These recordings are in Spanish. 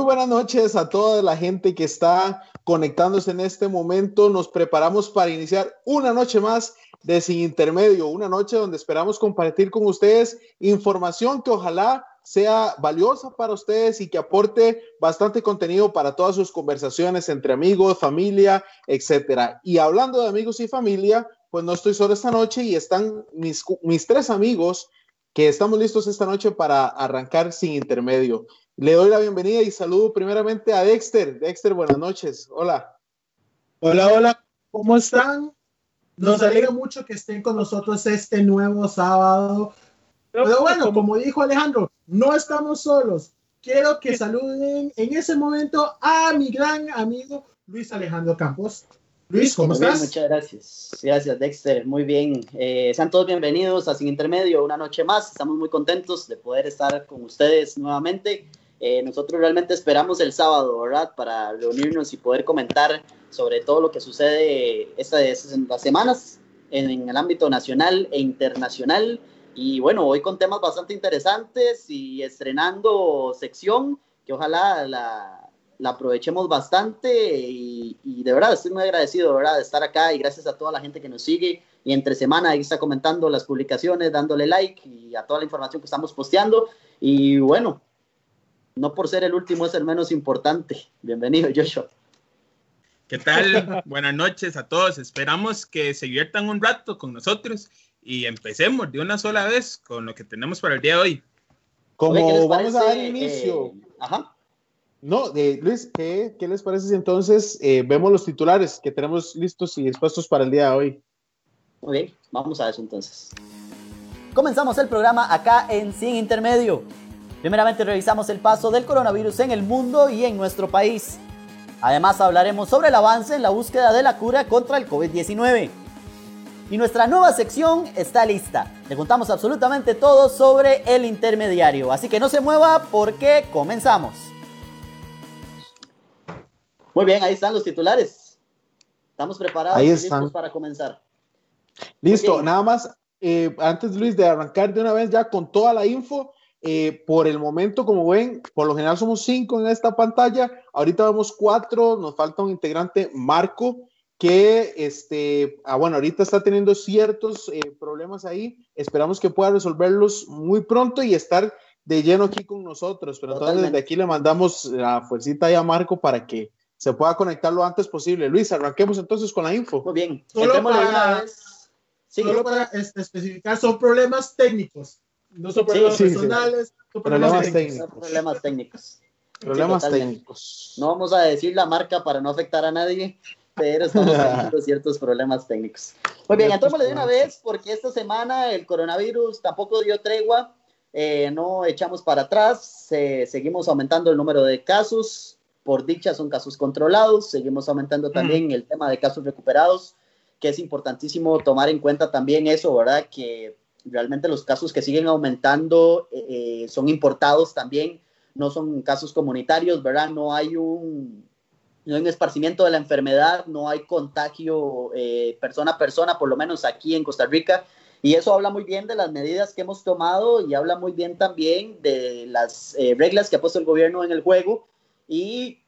Muy buenas noches a toda la gente que está conectándose en este momento. Nos preparamos para iniciar una noche más de Sin Intermedio, una noche donde esperamos compartir con ustedes información que ojalá sea valiosa para ustedes y que aporte bastante contenido para todas sus conversaciones entre amigos, familia, etcétera. Y hablando de amigos y familia, pues no estoy solo esta noche y están mis, mis tres amigos que estamos listos esta noche para arrancar sin intermedio. Le doy la bienvenida y saludo primeramente a Dexter. Dexter, buenas noches. Hola. Hola, hola. ¿Cómo están? Nos alegra mucho que estén con nosotros este nuevo sábado. Pero bueno, como dijo Alejandro, no estamos solos. Quiero que saluden en ese momento a mi gran amigo Luis Alejandro Campos. Luis, ¿cómo estás? muchas gracias. Gracias, Dexter. Muy bien. Eh, sean todos bienvenidos a Sin Intermedio, una noche más. Estamos muy contentos de poder estar con ustedes nuevamente. Eh, nosotros realmente esperamos el sábado, ¿verdad? Para reunirnos y poder comentar sobre todo lo que sucede estas, las semanas en, el ámbito nacional e internacional. Y bueno, hoy con temas bastante interesantes y estrenando sección que ojalá la, la aprovechemos bastante y, y, de verdad estoy muy agradecido ¿verdad? de estar acá y gracias a toda la gente que nos sigue y entre semana ahí está comentando las publicaciones, dándole like y a toda la información que estamos posteando. Y bueno, no por ser el último es el menos importante. Bienvenido, Joshua. ¿Qué tal? Buenas noches a todos. Esperamos que se diviertan un rato con nosotros y empecemos de una sola vez con lo que tenemos para el día de hoy. Como vamos a dar inicio. Eh, ajá. No, Luis, ¿qué, ¿qué, les parece si entonces eh, vemos los titulares que tenemos listos y dispuestos para el día de hoy? Muy bien, vamos a eso entonces. Comenzamos el programa acá en Sin Intermedio. Primeramente revisamos el paso del coronavirus en el mundo y en nuestro país. Además hablaremos sobre el avance en la búsqueda de la cura contra el COVID-19. Y nuestra nueva sección está lista. Le contamos absolutamente todo sobre el intermediario. Así que no se mueva porque comenzamos. Muy bien, ahí están los titulares. Estamos preparados y listos para comenzar. Listo, nada más, eh, antes Luis de arrancar de una vez ya con toda la info, eh, por el momento, como ven, por lo general somos cinco en esta pantalla. Ahorita vemos cuatro, nos falta un integrante, Marco, que este, ah, bueno, ahorita está teniendo ciertos eh, problemas ahí. Esperamos que pueda resolverlos muy pronto y estar de lleno aquí con nosotros. Pero entonces desde aquí le mandamos la fuercita a Marco para que se pueda conectar lo antes posible. Luis, arranquemos entonces con la info. Muy bien. Solo para, solo para este, especificar, son problemas técnicos. No son problemas personales, son problemas, técnicos. problemas técnicos. Problemas técnicos. No vamos a decir la marca para no afectar a nadie, pero estamos teniendo ciertos problemas técnicos. Muy bien, entonces de una vez, porque esta semana el coronavirus tampoco dio tregua, eh, no echamos para atrás, seguimos aumentando el número de casos, por dicha son casos controlados, seguimos aumentando también el tema de casos recuperados, que es importantísimo tomar en cuenta también eso, ¿verdad? Que realmente los casos que siguen aumentando eh, son importados también, no son casos comunitarios, ¿verdad? No hay un, no hay un esparcimiento de la enfermedad, no hay contagio eh, persona a persona, por lo menos aquí en Costa Rica. Y eso habla muy bien de las medidas que hemos tomado y habla muy bien también de las eh, reglas que ha puesto el gobierno en el juego y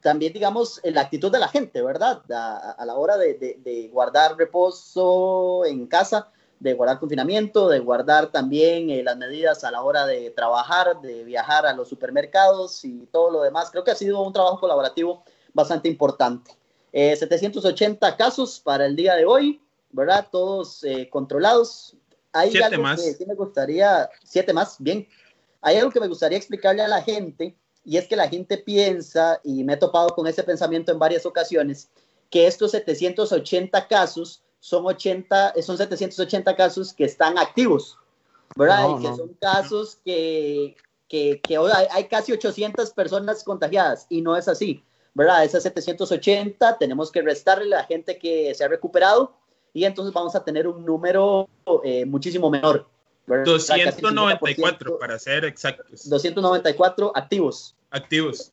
también, digamos, la actitud de la gente, ¿verdad? A, la hora de, de, guardar reposo en casa de guardar confinamiento, de guardar también eh, las medidas a la hora de trabajar, de viajar a los supermercados y todo lo demás. Creo que ha sido un trabajo colaborativo bastante importante. 780 eh, casos para el día de hoy, ¿verdad? Todos eh, controlados. Hay siete algo más. que sí me gustaría, siete más, bien. Hay algo que me gustaría explicarle a la gente y es que la gente piensa, y me he topado con ese pensamiento en varias ocasiones, que estos 780 casos son 80, son 780 casos que están activos, ¿verdad? y que son casos que, que, que hay, hay, casi 800 personas contagiadas y no es así, ¿verdad? Esas 780 tenemos que restarle a la gente que se ha recuperado y entonces vamos a tener un número eh, muchísimo menor. ¿verdad? 294 para ser exactos. 294 activos. Activos.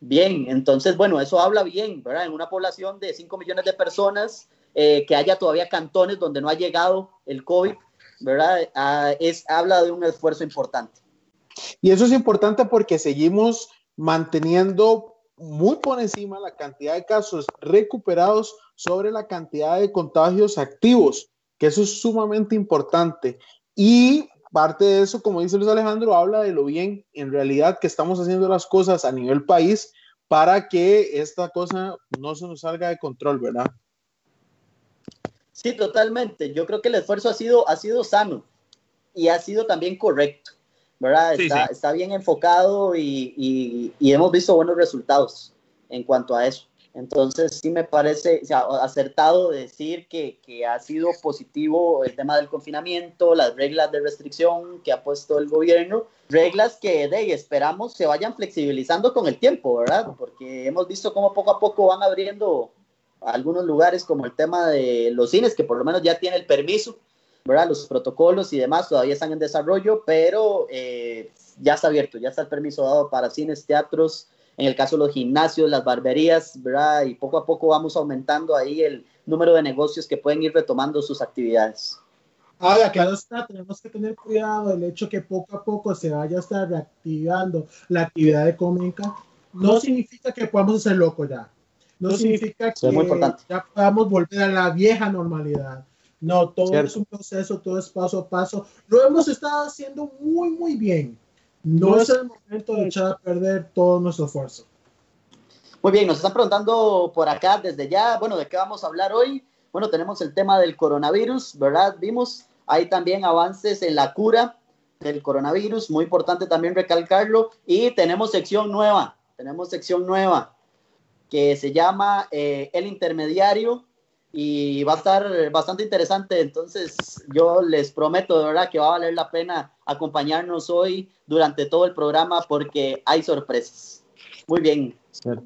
Bien, entonces, bueno, eso habla bien, ¿verdad? En una población de 5 millones de personas, eh, que haya todavía cantones donde no ha llegado el COVID, ¿verdad? Ah, es, habla de un esfuerzo importante. Y eso es importante porque seguimos manteniendo muy por encima la cantidad de casos recuperados sobre la cantidad de contagios activos, que eso es sumamente importante. Y parte de eso, como dice Luis Alejandro, habla de lo bien en realidad que estamos haciendo las cosas a nivel país para que esta cosa no se nos salga de control, ¿verdad? Sí, totalmente. Yo creo que el esfuerzo ha sido, ha sido sano y ha sido también correcto, ¿verdad? está, bien enfocado y, hemos visto buenos resultados en cuanto a eso. Entonces, sí me parece acertado decir que, ha sido positivo el tema del confinamiento, las reglas de restricción que ha puesto el gobierno, reglas que de, esperamos se vayan flexibilizando con el tiempo, ¿verdad? Porque hemos visto cómo poco a poco van abriendo algunos lugares como el tema de los cines, que por lo menos ya tiene el permiso, ¿verdad? Los protocolos y demás todavía están en desarrollo, pero eh, ya está abierto, ya está el permiso dado para cines, teatros, en el caso de los gimnasios, las barberías, ¿verdad? Y poco a poco vamos aumentando ahí el número de negocios que pueden ir retomando sus actividades. Ahora, claro está, tenemos que tener cuidado el hecho que poco a poco se vaya a estar reactivando la actividad económica, no significa que podamos hacer loco ya. No significa que ya podamos volver a la vieja normalidad. No, todo es un proceso, todo es paso a paso. Lo hemos estado haciendo muy, muy bien. No es el momento de echar a perder todo nuestro esfuerzo. Muy bien, nos están preguntando por acá desde ya, bueno, ¿de qué vamos a hablar hoy? Bueno, tenemos el tema del coronavirus, ¿verdad? Vimos, hay también avances en la cura del coronavirus, muy importante también recalcarlo, y tenemos sección nueva, tenemos sección nueva que se llama eh, El Intermediario, y va a estar bastante interesante. Entonces, yo les prometo de verdad que va a valer la pena acompañarnos hoy durante todo el programa porque hay sorpresas. Muy bien.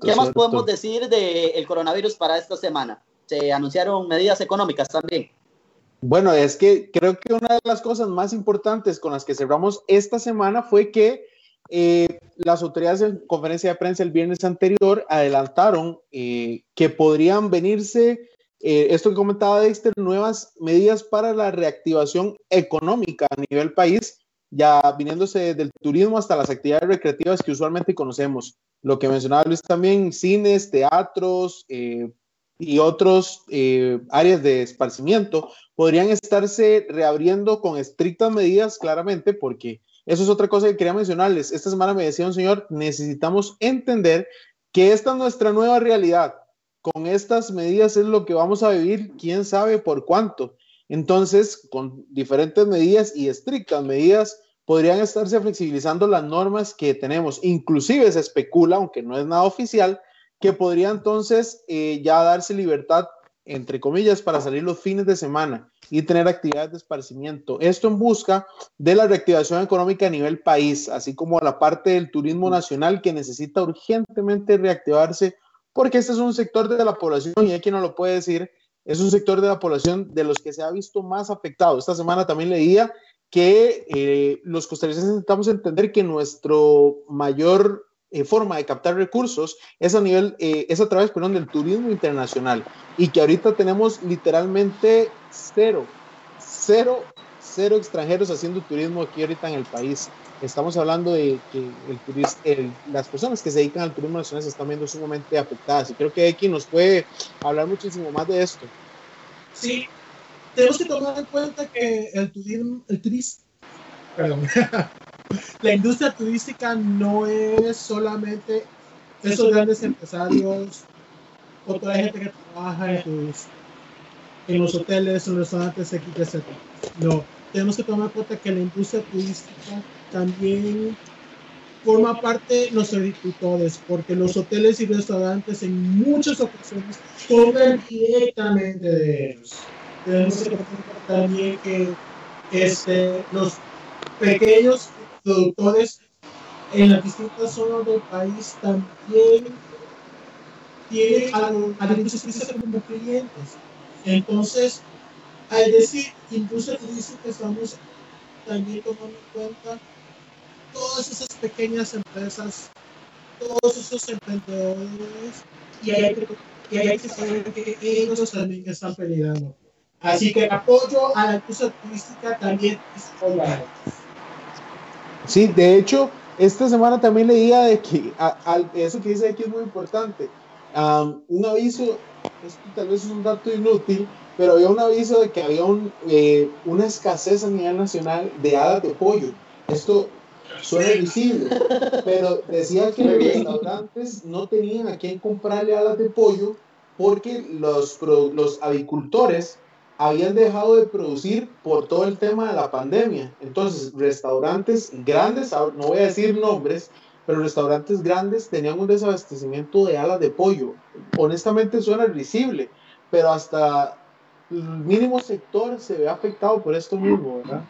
¿Qué más podemos decir del coronavirus para esta semana? Se anunciaron medidas económicas también. Bueno, es que creo que una de las cosas más importantes con las que cerramos esta semana fue que eh, las autoridades en conferencia de prensa el viernes anterior adelantaron eh, que podrían venirse eh, esto que comentaba Dexter, nuevas medidas para la reactivación económica a nivel país, ya viniéndose del turismo hasta las actividades recreativas que usualmente conocemos. Lo que mencionaba Luis también, cines, teatros eh, y otros eh, áreas de esparcimiento podrían estarse reabriendo con estrictas medidas, claramente, porque eso es otra cosa que quería mencionarles. Esta semana me decía un señor, necesitamos entender que esta es nuestra nueva realidad con estas medidas es lo que vamos a vivir, quién sabe por cuánto. Entonces, con diferentes medidas y estrictas medidas, podrían estarse flexibilizando las normas que tenemos. Inclusive se especula, aunque no es nada oficial, que podría entonces eh, ya darse libertad, entre comillas, para salir los fines de semana y tener actividades de esparcimiento. Esto en busca de la reactivación económica a nivel país, así como la parte del turismo nacional que necesita urgentemente reactivarse porque este es un sector de la población, y hay quien no lo puede decir, es un sector de la población de los que se ha visto más afectado. Esta semana también leía que eh, los costarricenses necesitamos entender que nuestro mayor eh, forma de captar recursos es a nivel, eh, es a través, perdón, del turismo internacional. Y que ahorita tenemos literalmente cero, cero, cero extranjeros haciendo turismo aquí ahorita en el país. Estamos hablando de que el las personas que se dedican al turismo nacional se están viendo sumamente afectadas. Y creo que X nos puede hablar muchísimo más de esto. Sí, tenemos que tomar en cuenta que el turismo, el turismo, perdón, la industria turística no es solamente esos grandes empresarios, otra gente que trabaja en, en los hoteles, en los restaurantes, etc. No, tenemos que tomar en cuenta que la industria turística también forma parte los agricultores, porque los hoteles y restaurantes en muchas ocasiones comen directamente de ellos. Tenemos que también que este, los pequeños productores en las distintas zonas del país también tienen a, la industria como clientes. Entonces, al decir industria turística, estamos también tomando en cuenta todas esas pequeñas empresas, todos esos emprendedores, y hay que, saber que ellos también están peleando. Así que apoyo a la industria turística también es Sí, de hecho, esta semana también leía de que eso que dice aquí es muy importante. un aviso, esto tal vez es un dato inútil, pero había un aviso de que había un, eh, una escasez a nivel nacional de alas de pollo. Esto suena visible, pero decía que los restaurantes no tenían a quién comprarle alas de pollo porque los, los avicultores habían dejado de producir por todo el tema de la pandemia. Entonces, restaurantes grandes, no voy a decir nombres, pero restaurantes grandes tenían un desabastecimiento de alas de pollo. Honestamente suena risible, pero hasta el mínimo sector se ve afectado por esto mismo, ¿verdad?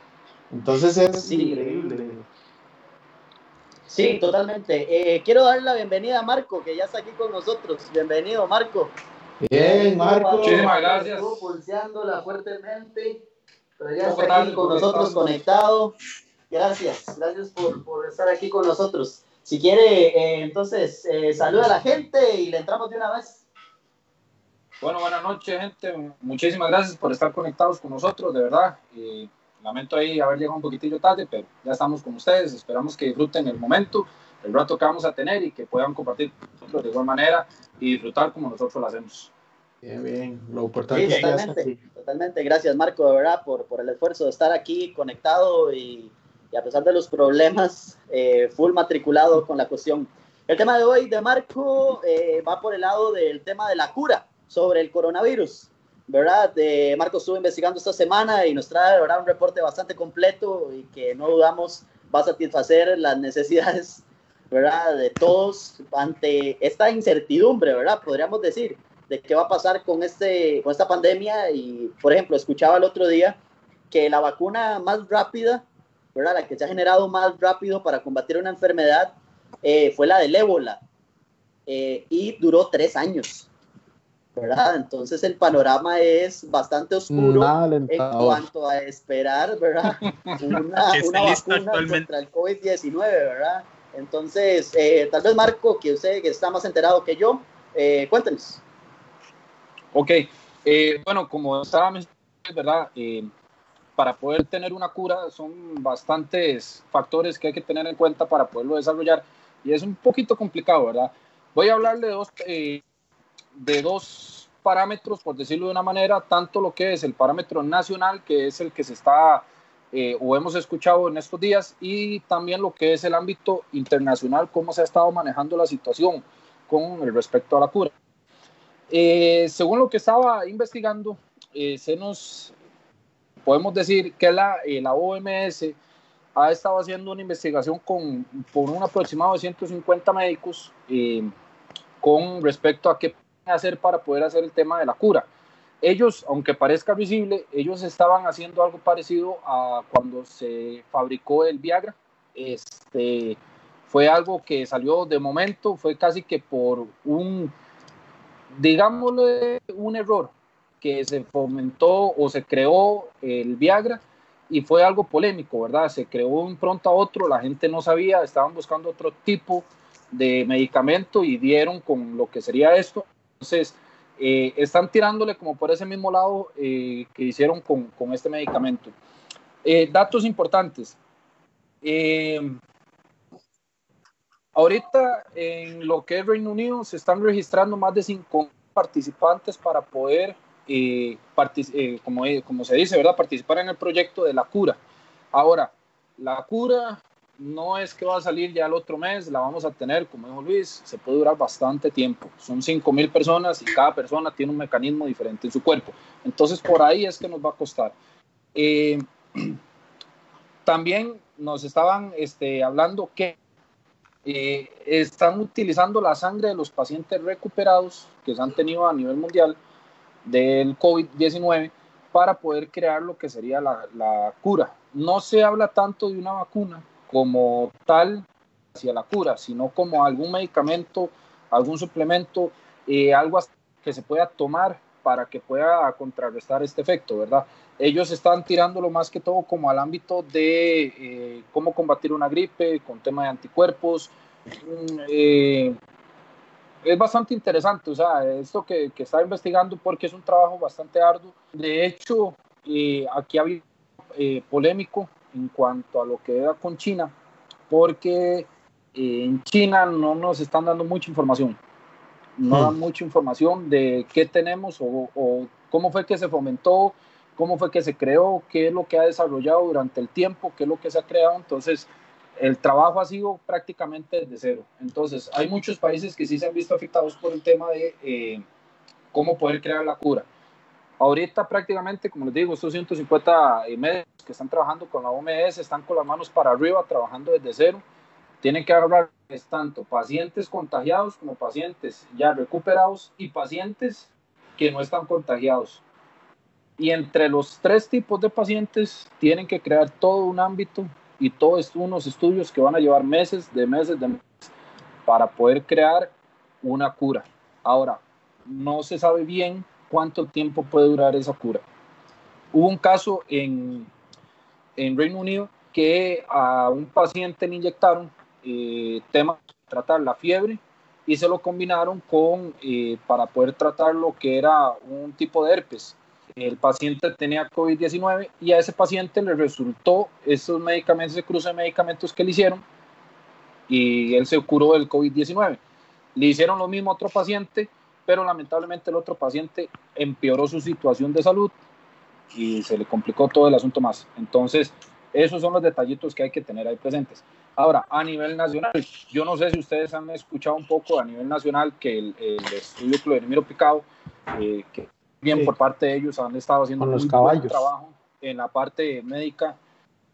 Entonces es increíble. Sí, totalmente. Eh, quiero darle la bienvenida a Marco, que ya está aquí con nosotros. Bienvenido, Marco. Bien, Marco. Muchísimas gracias. Pulseándola fuertemente, pero ya está aquí con nosotros conectado. Gracias, gracias por, por, estar aquí con nosotros. Si quiere, eh, entonces, eh, saluda a la gente y le entramos de una vez. Bueno, buenas noches, gente. Muchísimas gracias por estar conectados con nosotros, de verdad. Y lamento ahí haber llegado un poquitillo tarde, pero ya estamos con ustedes. Esperamos que disfruten el momento, el rato que vamos a tener y que puedan compartir de igual manera y disfrutar como nosotros lo hacemos. Bien, bien, lo importante sí, totalmente, totalmente. Gracias, Marco, de verdad, por, por el esfuerzo de estar aquí conectado y, y a pesar de los problemas, eh, full matriculado con la cuestión. El tema de hoy de Marco eh, va por el lado del tema de la cura sobre el coronavirus. ¿Verdad? De Marco estuvo investigando esta semana y nos trae ¿verdad? un reporte bastante completo y que no dudamos va a satisfacer las necesidades ¿verdad? de todos ante esta incertidumbre, ¿verdad? Podríamos decir de qué va a pasar con, este, con esta pandemia. Y, por ejemplo, escuchaba el otro día que la vacuna más rápida, ¿verdad? la que se ha generado más rápido para combatir una enfermedad, eh, fue la del ébola. Eh, y duró tres años. ¿verdad? Entonces el panorama es bastante oscuro en cuanto a esperar, ¿verdad? Una, una vacuna contra el COVID-19, ¿verdad? Entonces, eh, tal vez Marco, que usted que está más enterado que yo, eh, cuéntenos. Ok, eh, bueno, como estaba mencionando, ¿verdad? Eh, para poder tener una cura son bastantes factores que hay que tener en cuenta para poderlo desarrollar y es un poquito complicado, ¿verdad? Voy a hablarle de dos, eh, de dos parámetros, por decirlo de una manera, tanto lo que es el parámetro nacional, que es el que se está o hemos escuchado en estos días, y también lo que es el ámbito internacional, cómo se ha estado manejando la situación con respecto a la cura. Eh, según lo que estaba investigando, eh, se nos podemos decir que la, eh, la OMS ha estado haciendo una investigación con por un aproximado de 150 médicos con respecto a qué hacer para poder hacer el tema de la cura. Ellos, aunque parezca visible, ellos estaban haciendo algo parecido a cuando se fabricó el Viagra. Este, fue algo que salió de momento, fue casi que por un digámosle un error, que se fomentó o se creó el Viagra y fue algo polémico, ¿verdad? Se creó un pronto a otro, la gente no sabía, estaban buscando otro tipo de medicamento y dieron con lo que sería esto. Entonces, eh, están tirándole como por ese mismo lado eh, que hicieron con, con este medicamento. Eh, datos importantes. Ahorita en lo que es Reino Unido se están registrando más de 5 participantes para poder, eh, eh, como, eh, como se dice, ¿verdad? participar en el proyecto de la cura. Ahora, la cura no es que va a salir ya el otro mes, la vamos a tener, como dijo Luis, se puede durar bastante tiempo. Son 5 mil personas y cada persona tiene un mecanismo diferente en su cuerpo. Entonces, por ahí es que nos va a costar. también nos estaban este, hablando que eh, están utilizando la sangre de los pacientes recuperados que se han tenido a nivel mundial del COVID-19 para poder crear lo que sería la, cura. No se habla tanto de una vacuna como tal hacia la cura, sino como algún medicamento, algún suplemento, eh, algo que se pueda tomar para que pueda contrarrestar este efecto, ¿verdad? Ellos están tirándolo más que todo como al ámbito de eh, cómo combatir una gripe, con tema de anticuerpos. Mm, eh, es bastante interesante, o sea, esto que, está investigando porque es un trabajo bastante arduo. De hecho, eh, aquí había polémico en cuanto a lo que era con China, porque en China no nos están dando mucha información. No dan hmm. mucha información de qué tenemos o, o, cómo fue que se fomentó, cómo fue que se creó, qué es lo que ha desarrollado durante el tiempo, qué es lo que se ha creado. Entonces, el trabajo ha sido prácticamente desde cero. Entonces, hay muchos países que sí se han visto afectados por el tema de eh, cómo poder crear la cura. Ahorita prácticamente, como les digo, estos 150 médicos que están trabajando con la OMS están con las manos para arriba, trabajando desde cero. Tienen que tanto pacientes contagiados como pacientes ya recuperados y pacientes que no están contagiados. Y entre los tres tipos de pacientes tienen que crear todo un ámbito y todos unos estudios que van a llevar meses, de meses, de meses, para poder crear una cura. Ahora, no se sabe bien cuánto tiempo puede durar esa cura. Hubo un caso en, en Reino Unido que a un paciente le inyectaron eh, tratar la fiebre y se lo combinaron con eh, para poder tratar lo que era un tipo de herpes el paciente tenía COVID-19 y a ese paciente le resultó esos medicamentos, ese cruce de medicamentos que le hicieron y él se curó del COVID-19. Le hicieron lo mismo a otro paciente, pero lamentablemente el otro paciente empeoró su situación de salud y se le complicó todo el asunto más. Entonces, esos son los detallitos que hay que tener ahí presentes. Ahora, a nivel nacional, yo no sé si ustedes han escuchado un poco a nivel nacional que el, estudio Cloderimiro Picado, eh, que bien por parte de ellos, han estado haciendo un buen trabajo en la parte médica,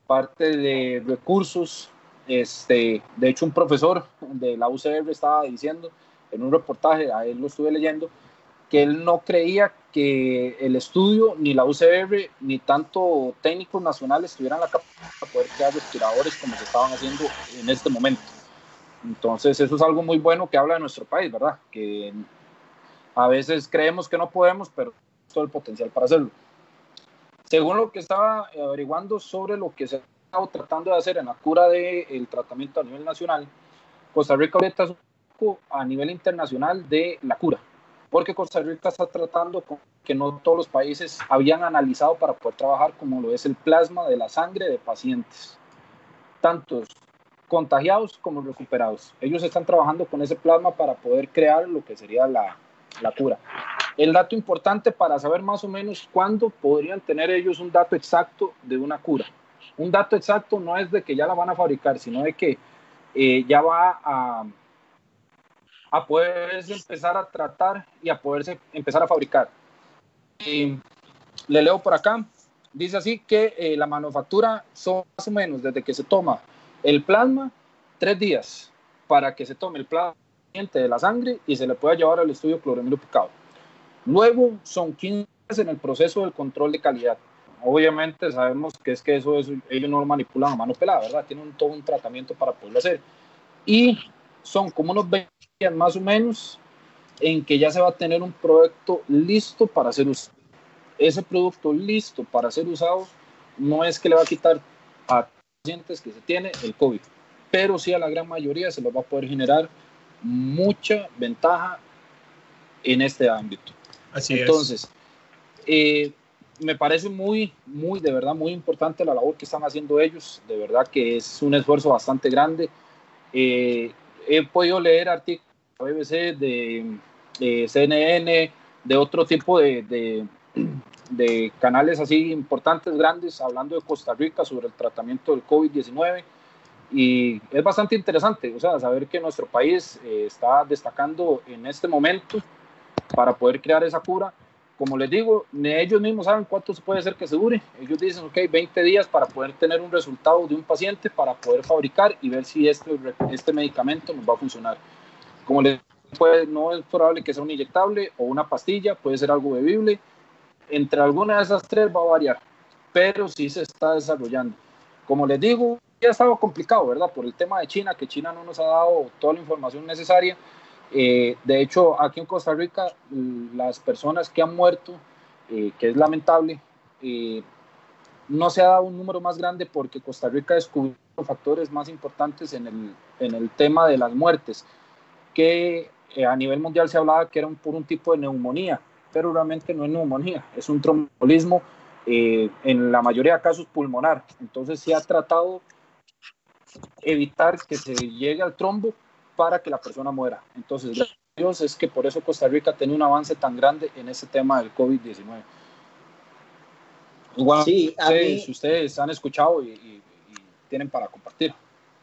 parte de recursos. Este, de hecho, un profesor de la UCR estaba diciendo en un reportaje, a él lo estuve leyendo, que él no creía que el estudio, ni la UCR, ni tanto técnicos nacionales tuvieran la capacidad de poder crear respiradores como se estaban haciendo en este momento. Entonces, eso es algo muy bueno que habla de nuestro país, ¿verdad? Que a veces creemos que no podemos, pero todo el potencial para hacerlo. Según lo que estaba averiguando sobre lo que se ha estado tratando de hacer en la cura del tratamiento a nivel nacional, Costa Rica ahorita es un poco a nivel internacional de la cura, porque Costa Rica está tratando con que no todos los países habían analizado para poder trabajar como lo es el plasma de la sangre de pacientes, tantos contagiados como recuperados. Ellos están trabajando con ese plasma para poder crear lo que sería la, la cura. El dato importante para saber más o menos cuándo podrían tener ellos un dato exacto de una cura. Un dato exacto no es de que ya la van a fabricar, sino de que eh, ya va a, a poderse empezar a tratar y a poderse empezar a fabricar. le leo por acá, dice así que eh, la manufactura son más o menos desde que se toma el plasma, tres días para que se tome el plasma de la sangre y se le puede llevar al estudio cloramilo picado. Luego son 15 en el proceso del control de calidad. Obviamente sabemos que es que eso es, ellos no lo manipulan a mano pelada, ¿verdad? Tienen todo un tratamiento para poderlo hacer. Y son como unos 20 días más o menos en que ya se va a tener un producto listo para ser usado. Ese producto listo para ser usado no es que le va a quitar a pacientes que se tiene el COVID, pero sí a la gran mayoría se lo va a poder generar mucha ventaja en este ámbito. Así Entonces, eh, me parece muy, muy, de verdad, muy importante la labor que están haciendo ellos. De verdad que es un esfuerzo bastante grande. Eh, he podido leer artículos de BBC, de, CNN, de otro tipo de, canales así importantes, grandes, hablando de Costa Rica sobre el tratamiento del COVID-19 y es bastante interesante, o sea, saber que nuestro país eh, está destacando en este momento para poder crear esa cura. Como les digo, ni ellos mismos saben cuánto se puede hacer que se dure. Ellos dicen, ok, 20 días para poder tener un resultado de un paciente, para poder fabricar y ver si este, este medicamento nos va a funcionar. Como les puede, no es probable que sea un inyectable o una pastilla, puede ser algo bebible. Entre alguna de esas tres va a variar, pero sí se está desarrollando. Como les digo, ya estaba complicado, ¿verdad? Por el tema de China, que China no nos ha dado toda la información necesaria. Eh, de hecho, aquí en Costa Rica, las personas que han muerto, eh, que es lamentable, eh, no se ha dado un número más grande porque Costa Rica descubrió factores más importantes en el, en el tema de las muertes, que a nivel mundial se hablaba que era por un tipo de neumonía, pero realmente no es neumonía, es un trombolismo en la mayoría de casos pulmonar. Entonces se ha tratado evitar que se llegue al trombo para que la persona muera. Entonces, Dios es que por eso Costa Rica tiene un avance tan grande en ese tema del COVID-19. Igual, sí, si ustedes han escuchado y, tienen para compartir.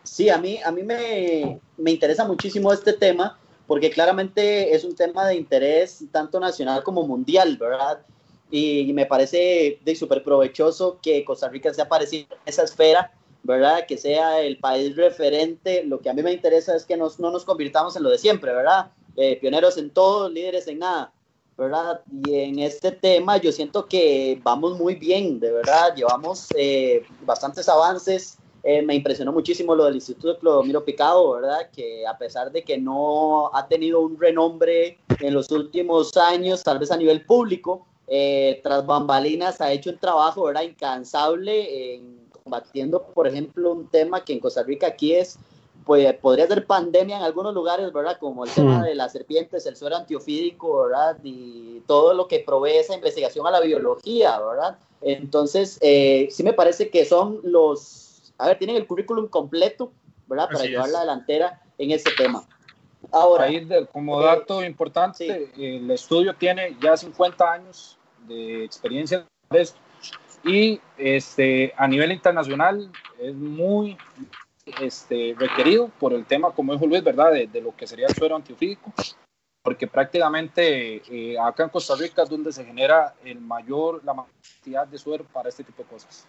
Sí, a mí, a mí me, me interesa muchísimo este tema porque claramente es un tema de interés tanto nacional como mundial, ¿verdad? Y me parece de súper provechoso que Costa Rica sea parecido en esa esfera, ¿verdad? Que sea el país referente. Lo que a mí me interesa es que nos, no nos convirtamos en lo de siempre, ¿verdad? Eh, pioneros en todo, líderes en nada, ¿verdad? Y en este tema yo siento que vamos muy bien, de verdad, llevamos eh, bastantes avances. Eh, me impresionó muchísimo lo del Instituto Clodomiro Picado, ¿verdad? Que a pesar de que no ha tenido un renombre en los últimos años, tal vez a nivel público, tras bambalinas ha hecho un trabajo, ¿verdad? Incansable en combatiendo, por ejemplo, un tema que en Costa Rica aquí es pues podría ser pandemia en algunos lugares, ¿verdad? Como el tema de las serpientes, el suero antiofídico, ¿verdad? Y todo lo que provee esa investigación a la biología, ¿verdad? Entonces, eh, sí me parece que son los, a ver, tienen el currículum completo, ¿verdad? Para llevar la delantera en ese tema. Ahora, Ahí como eh, dato importante, el estudio tiene ya 50 años de experiencia de esto y este, a nivel internacional es muy este, requerido por el tema, como dijo Luis, ¿verdad? De, lo que sería el suero antiofídico, porque prácticamente eh, acá en Costa Rica es donde se genera el mayor, la mayor cantidad de suero para este tipo de cosas.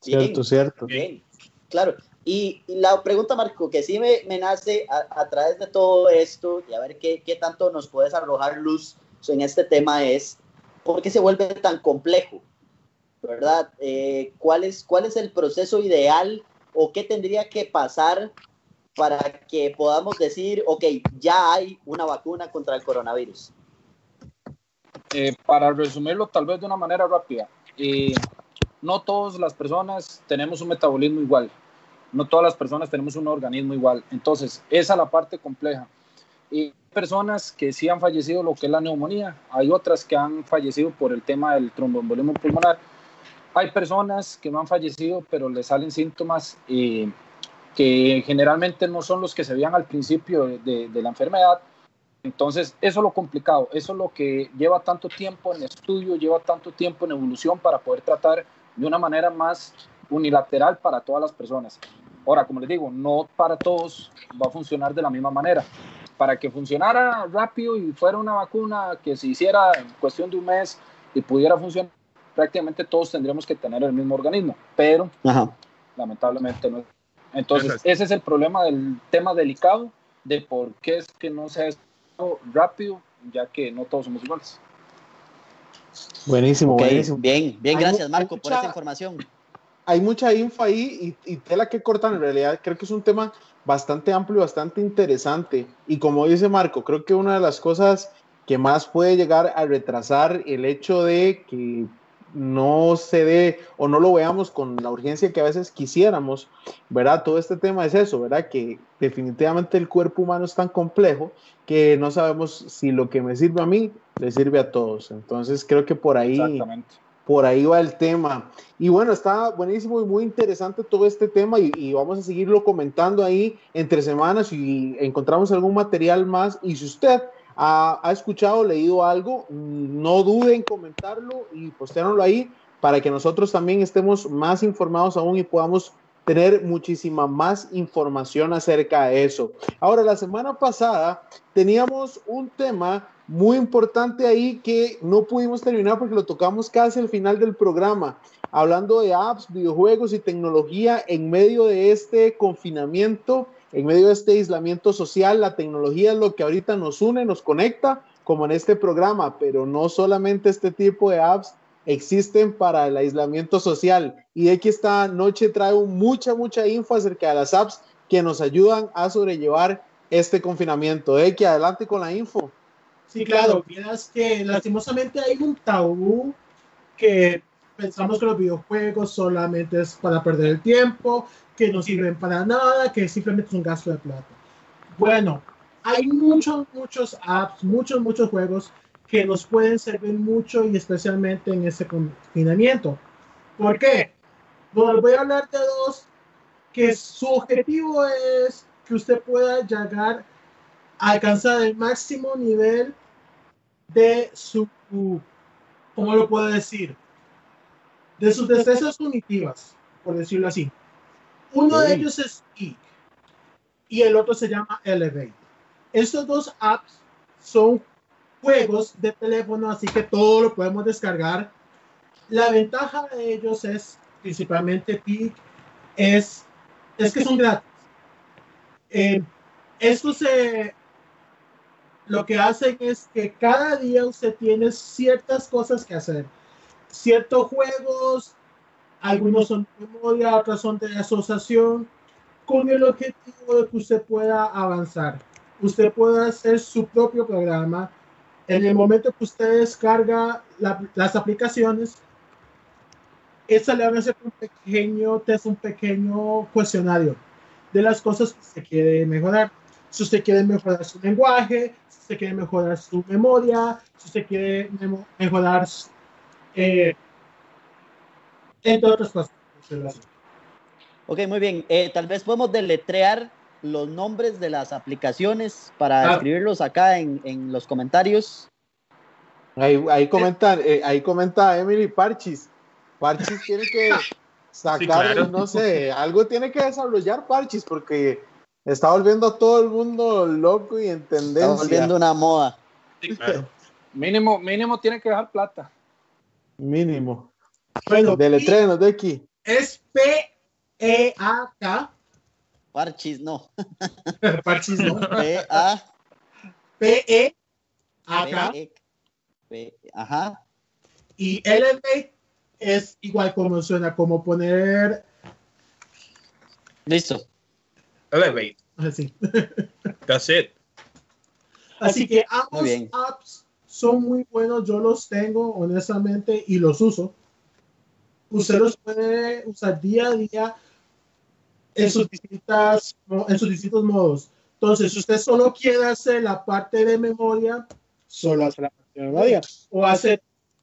cierto, cierto. Bien, claro. Y, la pregunta, Marco, que sí me, me nace a, través de todo esto, y a ver qué, qué tanto nos puedes arrojar luz en este tema, es por qué se vuelve tan complejo, ¿verdad? Eh, ¿cuál, es, ¿Cuál es el proceso ideal o qué tendría que pasar para que podamos decir, ok, ya hay una vacuna contra el coronavirus? Eh, para resumirlo tal vez de una manera rápida, eh, no todas las personas tenemos un metabolismo igual, no todas las personas tenemos un organismo igual, entonces esa es la parte compleja. Y personas que sí han fallecido lo que es la neumonía, hay otras que han fallecido por el tema del tromboembolismo pulmonar, hay personas que no han fallecido, pero les salen síntomas eh, que generalmente no son los que se veían al principio de, la enfermedad. Entonces, eso es lo complicado, eso es lo que lleva tanto tiempo en estudio, lleva tanto tiempo en evolución para poder tratar de una manera más unilateral para todas las personas. Ahora, como les digo, no para todos va a funcionar de la misma manera. Para que funcionara rápido y fuera una vacuna que se hiciera en cuestión de un mes y pudiera funcionar, prácticamente todos tendríamos que tener el mismo organismo, pero lamentablemente no. Entonces, ese es el problema del tema delicado de por qué es que no se ha hecho rápido, ya que no todos somos iguales. Buenísimo, buenísimo. Bien, bien, gracias Marco por esta información. Hay mucha info ahí y, y tela que cortan, en realidad creo que es un tema bastante amplio y bastante interesante. Y como dice Marco, creo que una de las cosas que más puede llegar a retrasar el hecho de que no se dé o no lo veamos con la urgencia que a veces quisiéramos, ¿verdad? Todo este tema es eso, ¿verdad? Que definitivamente el cuerpo humano es tan complejo que no sabemos si lo que me sirve a mí le sirve a todos. Entonces creo que por ahí, por ahí va el tema. Y bueno, está buenísimo y muy interesante todo este tema y, y vamos a seguirlo comentando ahí entre semanas y encontramos algún material más. Y si usted ha, ha escuchado, leído algo, no duden en comentarlo y postearlo ahí para que nosotros también estemos más informados aún y podamos tener muchísima más información acerca de eso. Ahora, la semana pasada teníamos un tema muy importante ahí que no pudimos terminar porque lo tocamos casi al final del programa, hablando de apps, videojuegos y tecnología en medio de este confinamiento en medio de este aislamiento social, la tecnología es lo que ahorita nos une, nos conecta, como en este programa, pero no solamente este tipo de apps existen para el aislamiento social. Y aquí esta noche traigo mucha, mucha info acerca de las apps que nos ayudan a sobrellevar este confinamiento. que adelante con la info. Sí, claro, miras que lastimosamente hay un tabú que pensamos que los videojuegos solamente es para perder el tiempo, que no sirven para nada, que simplemente es un gasto de plata. Bueno, hay muchos, muchos apps, muchos, muchos juegos que nos pueden servir mucho y especialmente en ese confinamiento. ¿Por qué? Bueno, voy a hablar de dos que su objetivo es que usted pueda llegar a alcanzar el máximo nivel de su, ¿cómo lo puedo decir? De sus destrezas cognitivas, por decirlo así. Uno de ellos es Geek y el otro se llama Elevate. Estos dos apps son juegos de teléfono, así que todo lo podemos descargar. La ventaja de ellos es, principalmente Peak, es, es que son gratis. Eh, esto se, lo que hacen es que cada día usted tiene ciertas cosas que hacer. Ciertos juegos, algunos son de memoria, otros son de asociación, con el objetivo de que usted pueda avanzar. Usted puede hacer su propio programa. En el momento que usted descarga las aplicaciones, esa le va a hacer un pequeño test, un pequeño cuestionario de las cosas que se quiere mejorar. Si usted quiere mejorar su lenguaje, si usted quiere mejorar su memoria, si usted quiere mejorar, eh, entre otras cosas. Ok, muy bien. Eh, tal vez podemos deletrear los nombres de las aplicaciones para escribirlos acá en, en, los comentarios. Ahí, ahí comenta, eh, ahí comenta Emily Parchis. Parchis tiene que sacar, no sé, algo tiene que desarrollar Parchis porque está volviendo a todo el mundo loco y en tendencia. Está volviendo una moda. Sí, claro. mínimo, mínimo tiene que dejar plata. Mínimo. Bueno, deletrenos de aquí. Es P-E-A-K. Parchis no. Parchis no. P-A. P-E-A-K. Ajá. Y Elevate es igual como suena, como poner. Listo. Elevate. Así. That's it. Así que ambos apps son muy buenos. Yo los tengo, honestamente, y los uso. Usted los puede usar día a día en sus, distintas, en sus distintos modos. Entonces, si usted solo quiere hacer la parte de memoria, solo hace la parte de memoria. O hace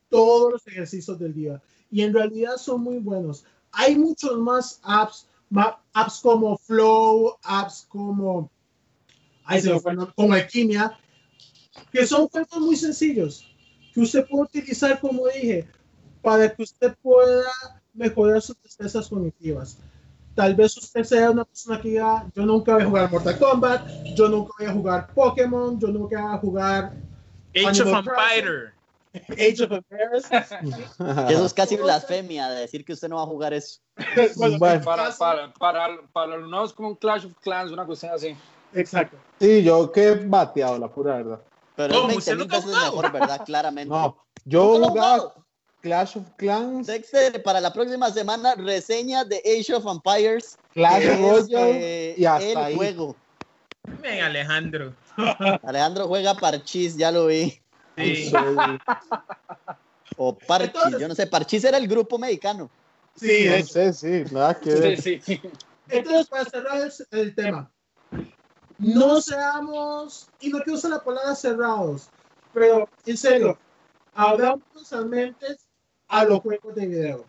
todos los ejercicios del día y en realidad son muy buenos. Hay muchos más apps, apps como Flow, apps como, ahí se como Alquimia, que son juegos muy sencillos, que usted puede utilizar, como dije, para que usted pueda mejorar sus destrezas cognitivas. Tal vez usted sea una persona que diga, yo nunca voy a jugar Mortal Kombat, yo nunca voy a jugar Pokémon, yo nunca voy a jugar Age of Empires. Age of Empires. Eso es casi blasfemia de decir que usted no va a jugar eso. bueno, para, para, para, para, los nuevos como un Clash of Clans, una cuestión así. Exacto. Sí, yo que he bateado, la pura verdad. Pero es 20 mil veces mejor, ¿verdad? Claramente. No, yo jugaba Clash of Clans. Dexter, para la próxima semana, reseña de Age of Empires. Clash Royale eh, y hasta el ahí. juego. Ven, Alejandro. Alejandro juega Parchís, ya lo vi. Sí. O Parchís, Entonces- yo no sé, Parchís era el grupo mexicano. Sí, No sé, sí, nada que ver. Sí, sí. Entonces, para cerrar el, el tema, no seamos, y no quiero usar la palabra cerrados, pero en serio, las mentes a los juegos de video.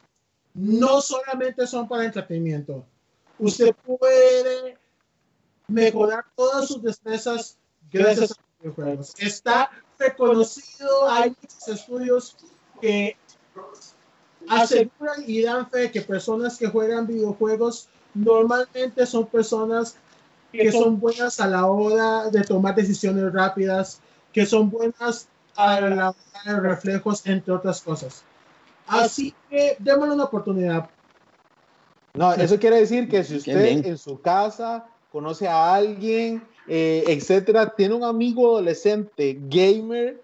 No solamente son para entretenimiento. Usted puede mejorar todas sus destrezas gracias a los videojuegos. Está reconocido, hay muchos estudios que aseguran y dan fe que personas que juegan videojuegos normalmente son personas que son buenas a la hora de tomar decisiones rápidas, que son buenas a la hora de reflejos, entre otras cosas. Así que démosle una oportunidad. No, eso quiere decir que si usted en su casa conoce a alguien, eh, etcétera, tiene un amigo adolescente gamer,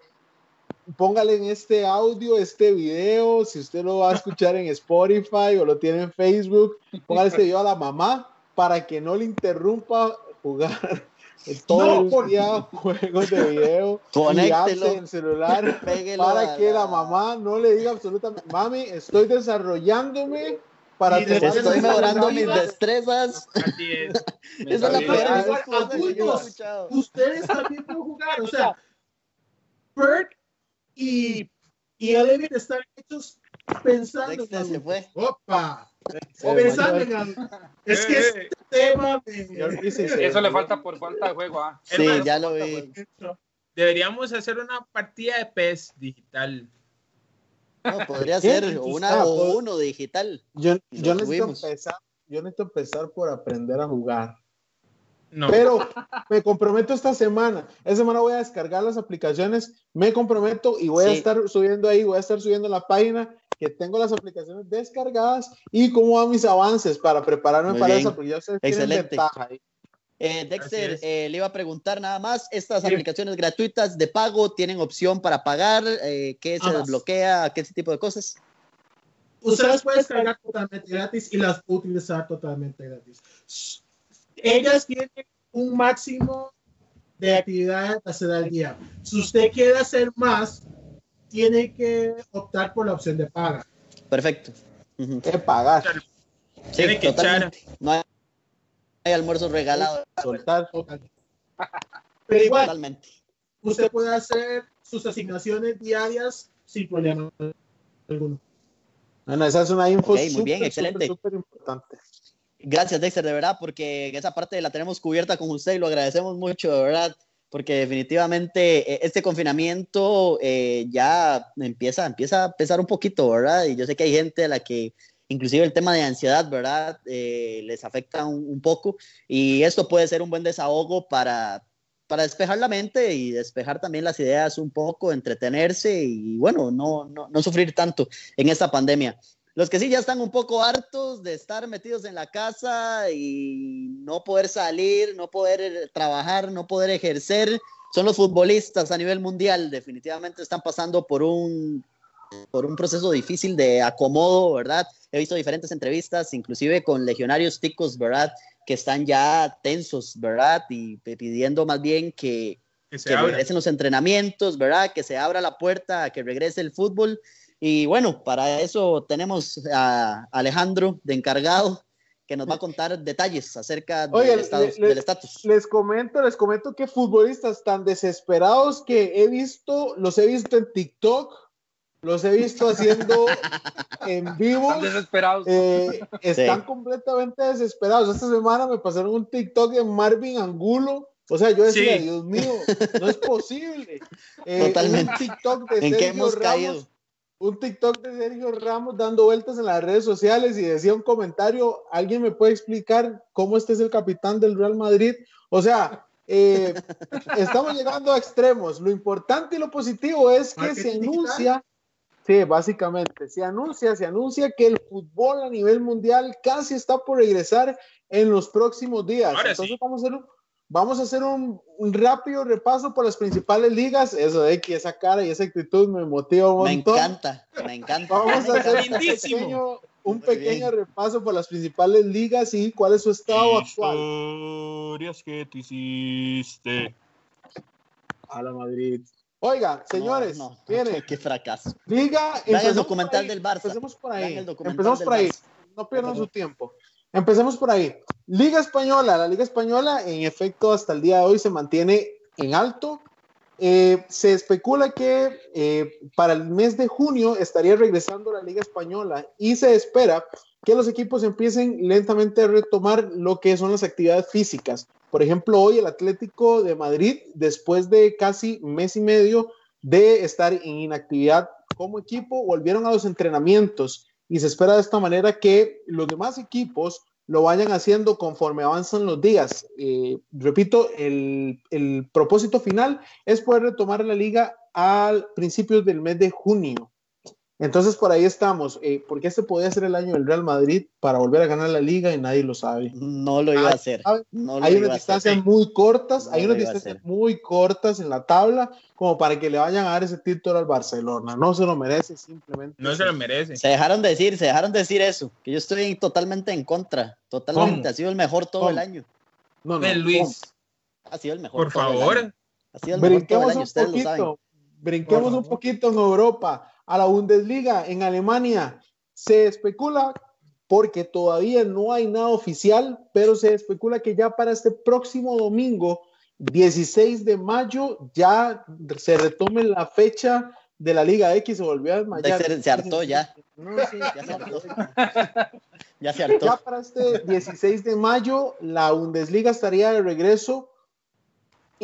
póngale en este audio, este video, si usted lo va a escuchar en Spotify o lo tiene en Facebook, póngale este video a la mamá para que no le interrumpa jugar todo No, día juegos de video y apps en celular para que la mamá no le diga absolutamente, mami, estoy desarrollándome para Y después Estoy mejorando mis rápidas". destrezas. Así es. Esa es la peor adultos. escuchado. Ustedes también pueden jugar, o sea, Perk y, y Elevate están hechos pensando Dexter se fue. Opa. Es que Eh, este tema Eso le falta por falta de juego. ¿ah? Sí, ya lo vi. Deberíamos hacer una partida de PES digital. No, podría ser una o uno digital. Yo, yo necesito empezar, yo necesito empezar por aprender a jugar. No. Pero me comprometo esta semana. Esta semana voy a descargar las aplicaciones. Me comprometo y voy a Sí. estar subiendo ahí, voy a estar subiendo en la página que tengo las aplicaciones descargadas y cómo van mis avances para prepararme Muy para bien. eso, porque ya ustedes tienen Excelente. ventaja ahí. Eh, Dexter, eh, le iba a preguntar nada más, estas Sí. aplicaciones gratuitas de pago tienen opción para pagar, eh, qué se desbloquea, qué tipo de cosas. Usted las puede descargar totalmente gratis y las puede utilizar totalmente gratis. Ellas tienen un máximo de actividades a hacer al día. Si usted quiere hacer más, tiene que optar por la opción de paga. Perfecto. Que pagar, Sí, Tiene que totalmente. No hay, hay almuerzo regalado. soltar. Totalmente. Pero igual, Totalmente. usted puede hacer sus asignaciones diarias sin problema alguno. Bueno, esa es una info Ok, muy bien, súper, excelente. súper importante. Gracias, Dexter, de verdad, porque esa parte la tenemos cubierta con usted y lo agradecemos mucho, de verdad, porque definitivamente eh, este confinamiento eh, ya empieza, empieza a pesar un poquito, ¿verdad? Y yo sé que hay gente a la que inclusive el tema de ansiedad, ¿verdad? Eh, les afecta un, un poco y esto puede ser un buen desahogo para, para despejar la mente y despejar también las ideas un poco, entretenerse y bueno, no, no, no sufrir tanto en esta pandemia. Los que sí ya están un poco hartos de estar metidos en la casa y no poder salir, no poder eh, trabajar, no poder ejercer, son los futbolistas a nivel mundial. Definitivamente están pasando por un, por un proceso difícil de acomodo, ¿verdad? He visto diferentes entrevistas, inclusive con legionarios ticos, ¿verdad? Que están ya tensos, ¿verdad? Y pidiendo más bien que, que se que regresen los entrenamientos, ¿verdad? Que se abra la puerta, a que regrese el fútbol. Y bueno, para eso tenemos a Alejandro de encargado que nos va a contar detalles acerca Oye, del estatus- le- del estatus. Les comento, les comento que futbolistas tan desesperados que he visto, los he visto en TikTok, los he visto haciendo en vivo, Están desesperados. eh, están Sí. completamente desesperados. Esta semana me pasaron un TikTok de Marvin Angulo. O sea, yo decía, Sí. Dios mío, no es posible. Eh, Totalmente. Un TikTok de ¿En qué hemos Ramos, caído? un TikTok de Sergio Ramos dando vueltas en las redes sociales y decía un comentario, ¿alguien me puede explicar cómo este es el capitán del Real Madrid? O sea, eh, estamos llegando a extremos. Lo importante y lo positivo es que se anuncia, sí, básicamente, se anuncia, se anuncia que el fútbol a nivel mundial casi está por regresar en los próximos días. Ahora Entonces sí. vamos a hacer un, vamos a hacer un, un rápido repaso por las principales ligas. Eso de que esa cara y esa actitud me motiva un Me montón. encanta, me encanta. Vamos a hacer un pequeño, un pequeño repaso por las principales ligas y cuál es su estado actual. Historias que te hiciste. A la Madrid. Oiga, señores, No, no, miren, qué fracaso. liga. Vean el empecemos documental por ahí, del Barça. Empecemos por ahí. Empecemos por ahí. Barça. No pierdan su tiempo. Empecemos por ahí. Liga Española. La Liga Española, en efecto, hasta el día de hoy se mantiene en alto. Eh, se especula que eh, para el mes de junio estaría regresando la Liga Española y se espera que los equipos empiecen lentamente a retomar lo que son las actividades físicas. Por ejemplo, hoy el Atlético de Madrid, después de casi mes y medio de estar en inactividad como equipo, volvieron a los entrenamientos y se espera de esta manera que los demás equipos lo vayan haciendo conforme avanzan los días. Eh, repito, el, propósito final es poder retomar la liga al principios del mes de junio. Entonces por ahí estamos, eh, porque este podría ser el año del Real Madrid para volver a ganar la liga y nadie lo sabe. No lo iba a hacer. No lo Hay unas hacer. distancias muy cortas, No hay unas distancias hacer. muy cortas en la tabla como para que le vayan a dar ese título al Barcelona. No se lo merece simplemente. No se lo merece. Se dejaron de decir, se dejaron de decir eso, que yo estoy totalmente en contra, totalmente, ¿Cómo? ha sido el mejor todo ¿Cómo? el año, No, no, Luis, ha sido el mejor. por todo el favor. año. Ha sido el mejor todo el Brinquemos año, un ustedes lo saben. poquito, brinquemos Por un poquito en Europa, a la Bundesliga, en Alemania. Se especula, porque todavía no hay nada oficial, pero se especula que ya para este próximo domingo, 16 de mayo, ya se retome la fecha de la Liga X se volvió a desmayar. Se, se hartó ya. No, sí, ya se hartó. ya se hartó. Ya para este 16 de mayo, la Bundesliga estaría de regreso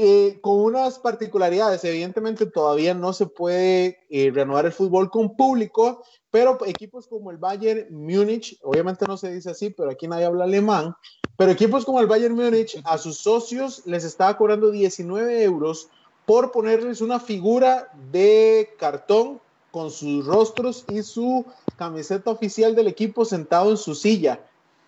eh, con unas particularidades. Evidentemente todavía no se puede eh, renovar el fútbol con público, pero equipos como el Bayern Múnich, obviamente no se dice así, pero aquí nadie habla alemán, pero equipos como el Bayern Múnich a sus socios les estaba cobrando 19 euros por ponerles una figura de cartón con sus rostros y su camiseta oficial del equipo sentado en su silla.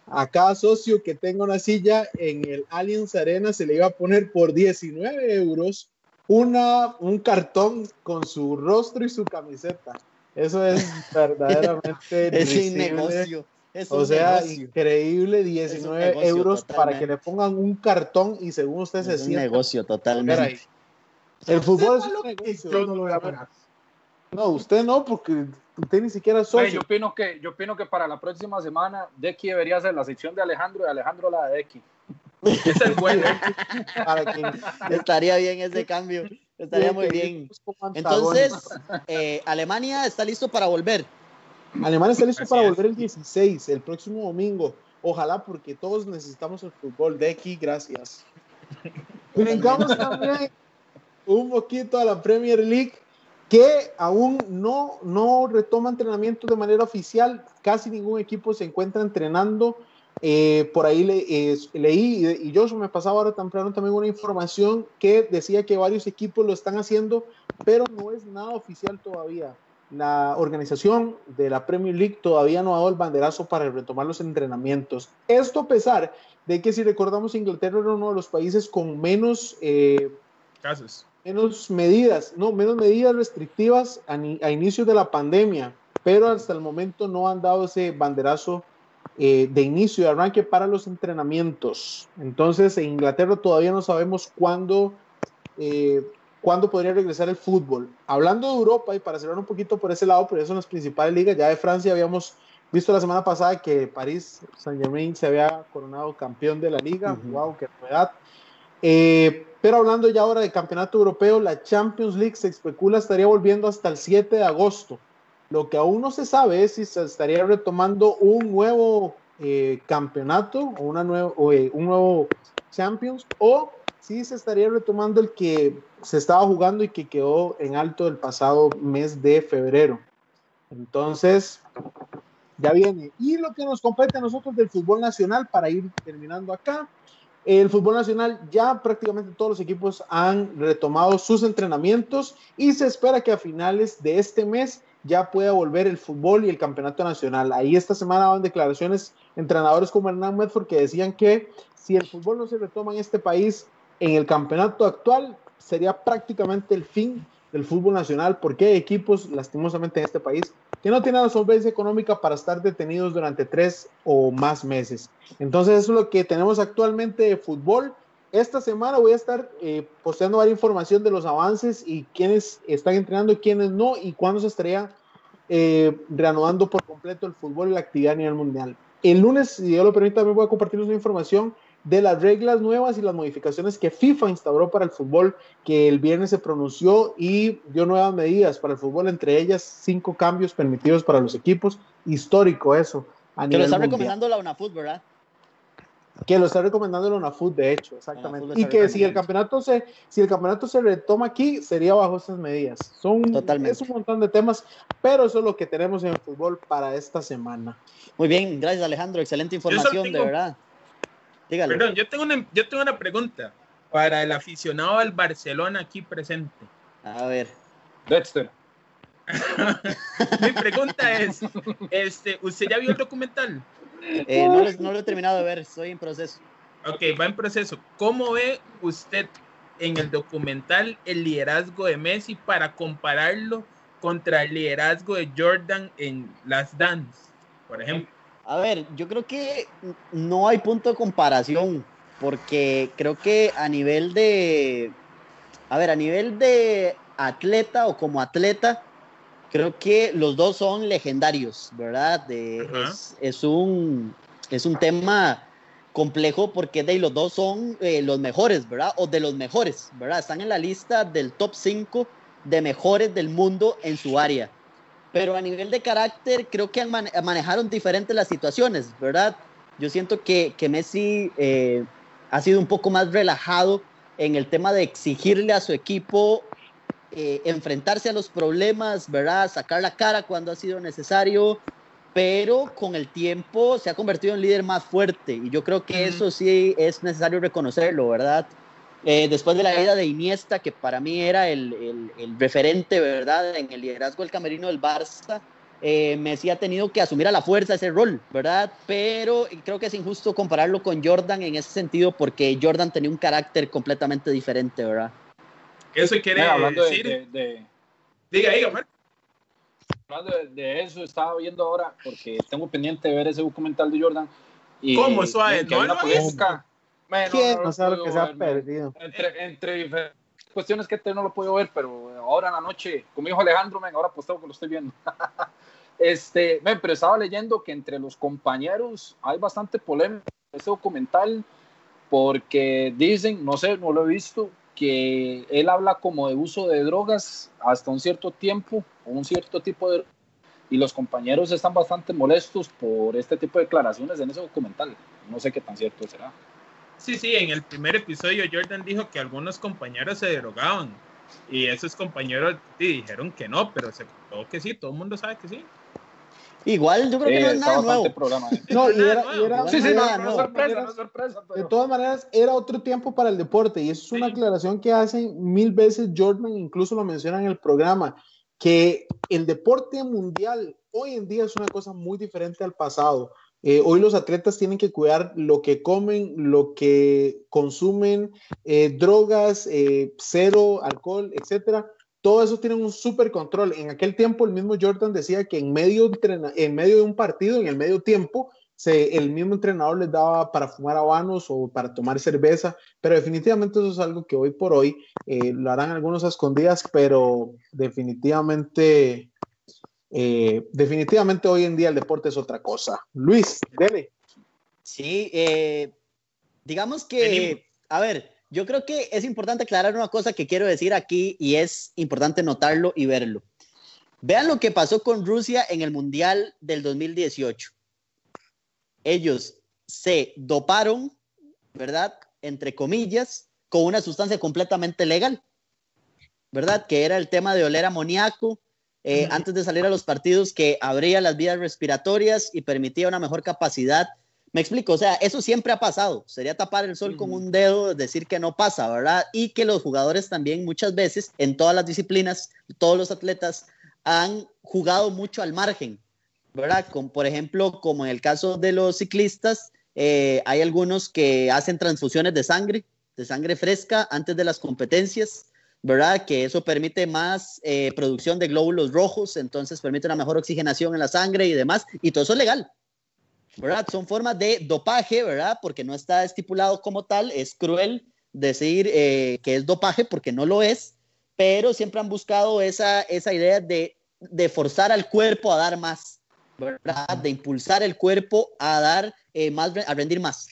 A cada socio que tenga una silla en el Allianz Arena se le iba a poner por 19 euros una, un cartón con su rostro y su camiseta. Eso es verdaderamente es un negocio. o sea, increíble, 19 euros para que le pongan un cartón y según usted se sienta. Es un negocio totalmente. El fútbol es un negocio. Yo no lo voy a pagar. No, usted no, porque usted ni siquiera soy. yo opino que yo opino que para la próxima semana Decky debería ser la sección de Alejandro y Alejandro la de Decky. Esa es buena. Estaría bien ese cambio. Estaría muy bien. Entonces, eh, Alemania está listo para volver. Alemania está listo para volver el 16, el próximo domingo. Ojalá, porque todos necesitamos el fútbol. Decky, gracias. Brincamos también un poquito a la Premier League que aún no, no retoma entrenamiento de manera oficial. Casi ningún equipo se encuentra entrenando. Eh, por ahí le, leí y, yo me pasaba ahora temprano también una información que decía que varios equipos lo están haciendo, pero no es nada oficial todavía. La organización de la Premier League todavía no ha dado el banderazo para retomar los entrenamientos. Esto a pesar de que si recordamos Inglaterra era uno de los países con menos eh, casos menos medidas, no, menos medidas restrictivas a, a inicios de la pandemia, pero hasta el momento no han dado ese banderazo eh, de inicio, de arranque para los entrenamientos. Entonces, en Inglaterra todavía no sabemos cuándo, eh, cuándo podría regresar el fútbol. Hablando de Europa, y para cerrar un poquito por ese lado, pero son las principales ligas, ya de Francia habíamos visto la semana pasada que París Saint Germain se había coronado campeón de la liga. ¡Wow! ¡Qué novedad! Eh, pero hablando ya ahora de campeonato europeo, la Champions League se especula estaría volviendo hasta el 7 de agosto. Lo que aún no se sabe es si se estaría retomando un nuevo eh, campeonato o, una nuevo, eh, un nuevo Champions o si se estaría retomando el que se estaba jugando y que quedó en alto el pasado mes de febrero. Entonces, ya viene. Y lo que nos compete a nosotros del fútbol nacional para ir terminando acá el fútbol nacional ya prácticamente todos los equipos han retomado sus entrenamientos y se espera que a finales de este mes ya pueda volver el fútbol y el campeonato nacional. Ahí esta semana van declaraciones entrenadores como Hernán Medford que decían que si el fútbol no se retoma en este país en el campeonato actual sería prácticamente el fin del fútbol nacional porque hay equipos lastimosamente en este país que no tienen la solvencia económica para estar detenidos durante tres o más meses. Entonces eso es lo que tenemos actualmente de fútbol. Esta semana voy a estar eh, posteando varias información de los avances y quiénes están entrenando y quiénes no y cuándo se estaría eh, reanudando por completo el fútbol y la actividad a nivel mundial. El lunes, si Dios lo permite, también voy a compartirles una información de las reglas nuevas y las modificaciones que FIFA instauró para el fútbol, que el viernes se pronunció y dio nuevas medidas para el fútbol, entre ellas cinco cambios permitidos para los equipos. Histórico eso. que lo está recomendando la UNAFUT, ¿verdad? Que lo está recomendando la UNAFUT, de hecho, exactamente. Y que si el campeonato se, si el campeonato se retoma aquí, sería bajo estas medidas. Son es un montón de temas, pero eso es lo que tenemos en el fútbol para esta semana. Muy bien, gracias Alejandro, excelente información, de verdad. Perdón, yo tengo, una, yo tengo una pregunta para el aficionado del Barcelona aquí presente. A ver. Dexter. Mi pregunta es, este, ¿usted ya vio el documental? Eh, no, lo, no, lo, he terminado de ver, estoy en proceso. Ok, va en proceso. ¿Cómo ve usted en el documental el liderazgo de Messi para compararlo contra el liderazgo de Jordan en Las Dance, por ejemplo? A ver, yo creo que no hay punto de comparación, porque creo que a nivel de, a ver, a nivel de atleta o como atleta, creo que los dos son legendarios, ¿verdad? es, un, es un tema complejo porque de los dos son eh, los mejores, ¿verdad? O de los mejores, ¿verdad? Están en la lista del top 5 de mejores del mundo en su área. Pero a nivel de carácter, creo que manejaron diferentes las situaciones, ¿verdad? Yo siento que, que Messi eh, ha sido un poco más relajado en el tema de exigirle a su equipo eh, enfrentarse a los problemas, ¿verdad? Sacar la cara cuando ha sido necesario, pero con el tiempo se ha convertido en líder más fuerte y yo creo que eso sí es necesario reconocerlo, ¿verdad? Eh, después de la ida de Iniesta, que para mí era el, el, referente, ¿verdad? En el liderazgo del camerino del Barça, eh, Messi ha tenido que asumir a la fuerza ese rol, ¿verdad? Pero creo que es injusto compararlo con Jordan en ese sentido porque Jordan tenía un carácter completamente diferente, ¿verdad? Eso quiere decir... De, Diga, diga, Hablando de, eso, estaba viendo ahora, porque tengo pendiente de ver ese documental de Jordan. Y, ¿Cómo suave? Que no, ¿Quién no, sabe lo que se ha perdido? Entre, entre cuestiones que este no lo puedo ver, pero ahora en la noche, como dijo Alejandro, men, ahora tengo que lo estoy viendo. este, men, pero estaba leyendo que entre los compañeros hay bastante polémica en ese documental, porque dicen, no sé, no lo he visto, que él habla como de uso de drogas hasta un cierto tiempo, o un cierto tipo de y los compañeros están bastante molestos por este tipo de declaraciones en ese documental. No sé qué tan cierto será. Sí, sí, en el primer episodio Jordan dijo que algunos compañeros se drogaban y esos compañeros dijeron que no, pero se contó que sí, todo el mundo sabe que sí. Igual yo creo que no es nada nuevo. No, y era, era, sí, sí, no, sorpresa, sorpresa. De todas maneras, era otro tiempo para el deporte y eso es una aclaración que hacen mil veces Jordan, incluso lo menciona en el programa, que el deporte mundial hoy en día es una cosa muy diferente al pasado. Eh, hoy los atletas tienen que cuidar lo que comen, lo que consumen, eh, drogas, eh, cero, alcohol, etcétera. Todo eso tiene un súper control. En aquel tiempo el mismo Jordan decía que en medio, en medio de un partido, en el medio tiempo, se, el mismo entrenador les daba para fumar habanos o para tomar cerveza, pero definitivamente eso es algo que hoy por hoy lo harán algunos a escondidas, pero definitivamente eh, definitivamente hoy en día el deporte es otra cosa. Luis, dele. Sí, eh, digamos que, a ver, yo creo que es importante aclarar una cosa que quiero decir aquí y es importante notarlo y verlo. Vean lo que pasó con Rusia en el Mundial del 2018. Ellos se doparon, ¿verdad? Entre comillas, con una sustancia completamente legal, ¿verdad? Que era el tema de oler amoníaco, eh, antes de salir a los partidos que abría las vías respiratorias y permitía una mejor capacidad. Me explico, o sea, eso siempre ha pasado. Sería tapar el sol con un dedo, decir que no pasa, ¿verdad? Y que los jugadores también muchas veces, en todas las disciplinas, todos los atletas han jugado mucho al margen, ¿verdad? por ejemplo, como en el caso de los ciclistas, eh, hay algunos que hacen transfusiones de sangre, de sangre fresca antes de las competencias ¿verdad? Que eso permite más eh, producción de glóbulos rojos, entonces permite una mejor oxigenación en la sangre y demás, y todo eso es legal, ¿verdad? Son formas de dopaje, ¿verdad? Porque no está estipulado como tal, es cruel decir eh, que es dopaje porque no lo es, pero siempre han buscado esa, esa idea de, de forzar al cuerpo a dar más, ¿verdad? De impulsar el cuerpo a dar eh, más, a rendir más.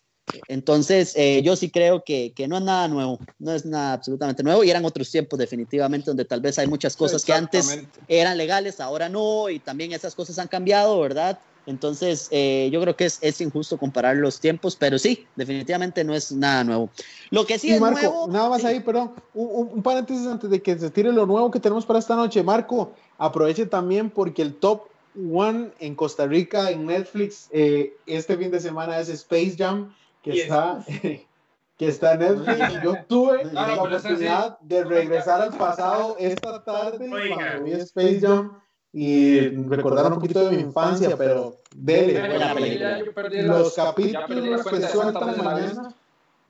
Entonces, eh, yo sí creo que, que, no es nada nuevo, no es nada absolutamente nuevo y eran otros tiempos definitivamente donde tal vez hay muchas cosas que antes eran legales, ahora no, y también esas cosas han cambiado, ¿verdad? Entonces, eh, yo creo que es, es, injusto comparar los tiempos, pero sí, definitivamente no es nada nuevo. Lo que sí, es nuevo. Nada más ahí, perdón, un, un, paréntesis antes de que se tire lo nuevo que tenemos para esta noche. Marco, aproveche también porque el top one en Costa Rica en Netflix eh, este fin de semana es Space Jam que está, que está en Netflix. Yo tuve la oportunidad de regresar al pasado esta tarde cuando vi Space Jam y recordar un poquito de mi infancia, pero dele. Los capítulos que sueltan mañana,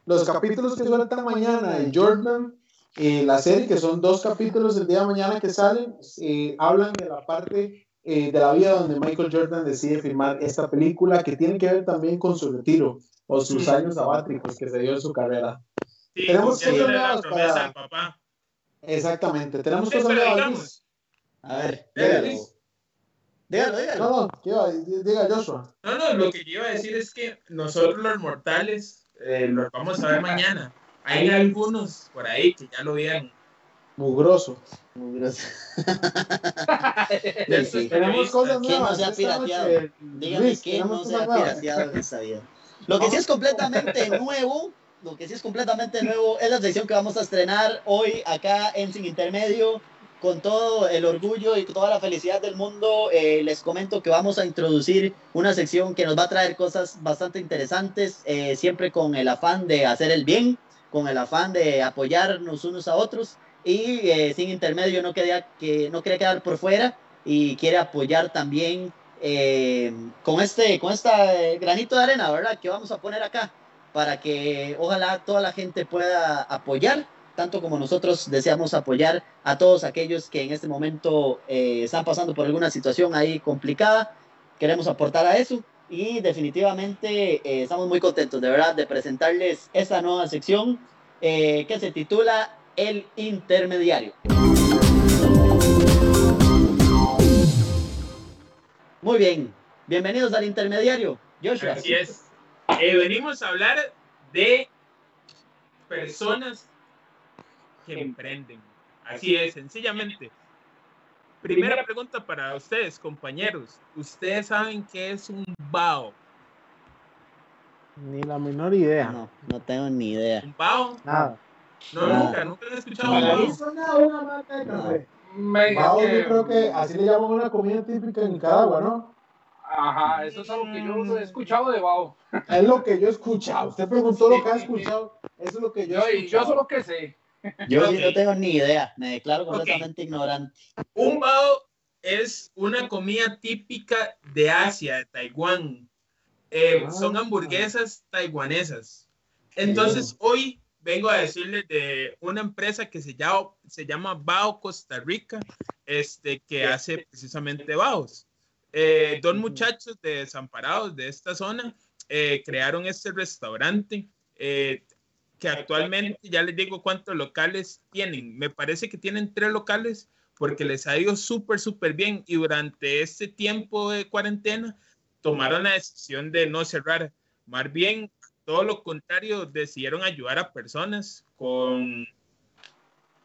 los capítulos que sueltan mañana en Jordan, eh, la serie, que son dos capítulos el día de mañana que salen, eh, hablan de la parte eh, de la vida donde Michael Jordan decide filmar esta película que tiene que ver también con su retiro o sus años sabáticos que se dio en su carrera. Sí, tenemos cosas nuevas para... papá. Exactamente, tenemos cosas nuevas. A ver, dígalo. Dígalo, dígalo. No, no, diga Joshua. No, no, lo que iba a decir es que nosotros los mortales eh, los vamos a ver mañana. Hay algunos por ahí que ya lo vieron Mugroso. Mugroso. Tenemos cosas ¿Quién no nuevas. se ha esta pirateado? noche, Dígame Luis, quién no tenemos se ha cosas nuevas. pirateado en esta vida. Lo que sí es completamente nuevo, lo que sí es completamente nuevo es la sección que vamos a estrenar hoy acá en Sin Intermedio. Con todo el orgullo y toda la felicidad del mundo, eh, les comento que vamos a introducir una sección que nos va a traer cosas bastante interesantes, eh, siempre con el afán de hacer el bien, con el afán de apoyarnos unos a otros y eh, Sin Intermedio no quería, que, no quería quedar por fuera y quiere apoyar también eh, con este con esta eh, granito de arena, ¿verdad? Que vamos a poner acá para que ojalá toda la gente pueda apoyar, tanto como nosotros deseamos apoyar a todos aquellos que en este momento eh, están pasando por alguna situación ahí complicada. Queremos aportar a eso y definitivamente eh, estamos muy contentos, de verdad, de presentarles esta nueva sección eh, que se titula El Intermediario. Muy bien, bienvenidos al intermediario. Joshua. Así es. Eh, venimos a hablar de personas que emprenden. Así es, sencillamente. Primera pregunta para ustedes, compañeros. ¿Ustedes saben qué es un BAO? Ni la menor idea. No, no tengo ni idea. ¿Un BAO? Nada. No, Nada. nunca, nunca he escuchado suena una marca de café. Me- Bao, que- yo creo que así le llaman una comida típica en Nicaragua, ¿no? Ajá, eso es algo que yo he escuchado de Bao. Es lo que yo he escuchado. Usted preguntó lo que ha escuchado. Eso es lo que yo Yo, he y yo escuchado. solo que sé. Yo Ok. sí no tengo ni idea, me declaro completamente ignorante. Un bao es una comida típica de Asia, de Taiwán. Eh, Ah. son hamburguesas taiwanesas. Entonces, hoy vengo a decirles de una empresa que se llama, se llama Bao Costa Rica, este, que hace precisamente baos. Eh, dos muchachos de desamparados de esta zona eh, crearon este restaurante eh, que actualmente ya les digo cuántos locales tienen. Me parece que tienen tres locales porque les ha ido súper, súper bien y durante este tiempo de cuarentena tomaron la decisión de no cerrar. Más bien, todo lo contrario, decidieron ayudar a personas con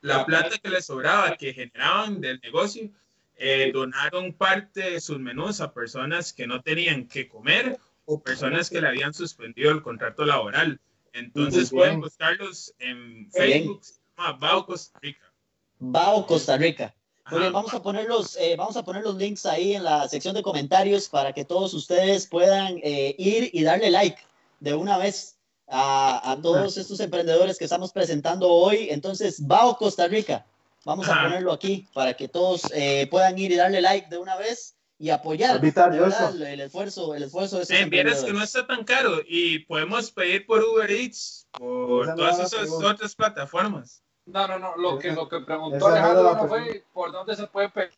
la plata que les sobraba, que generaban del negocio, eh, donaron parte de sus menús a personas que no tenían que comer o personas que le habían suspendido el contrato laboral. Entonces Muy bien. pueden buscarlos en Facebook, se llama Bao Costa Rica. Bao Costa Rica. Muy bien, vamos a poner los, eh, vamos a poner los links ahí en la sección de comentarios para que todos ustedes puedan eh, ir y darle like de una vez a, a todos estos emprendedores que estamos presentando hoy. Entonces, Bao Costa Rica. Vamos a Ajá. ponerlo aquí para que todos eh, puedan ir y darle like de una vez y apoyar eso. el esfuerzo, el esfuerzo de Eh, vieras que no está tan caro y podemos pedir por Uber Eats, por Esa no todas esas pregunta. otras plataformas. No, no, no. Lo que, lo que preguntó Alejandro no fue por dónde se puede pedir.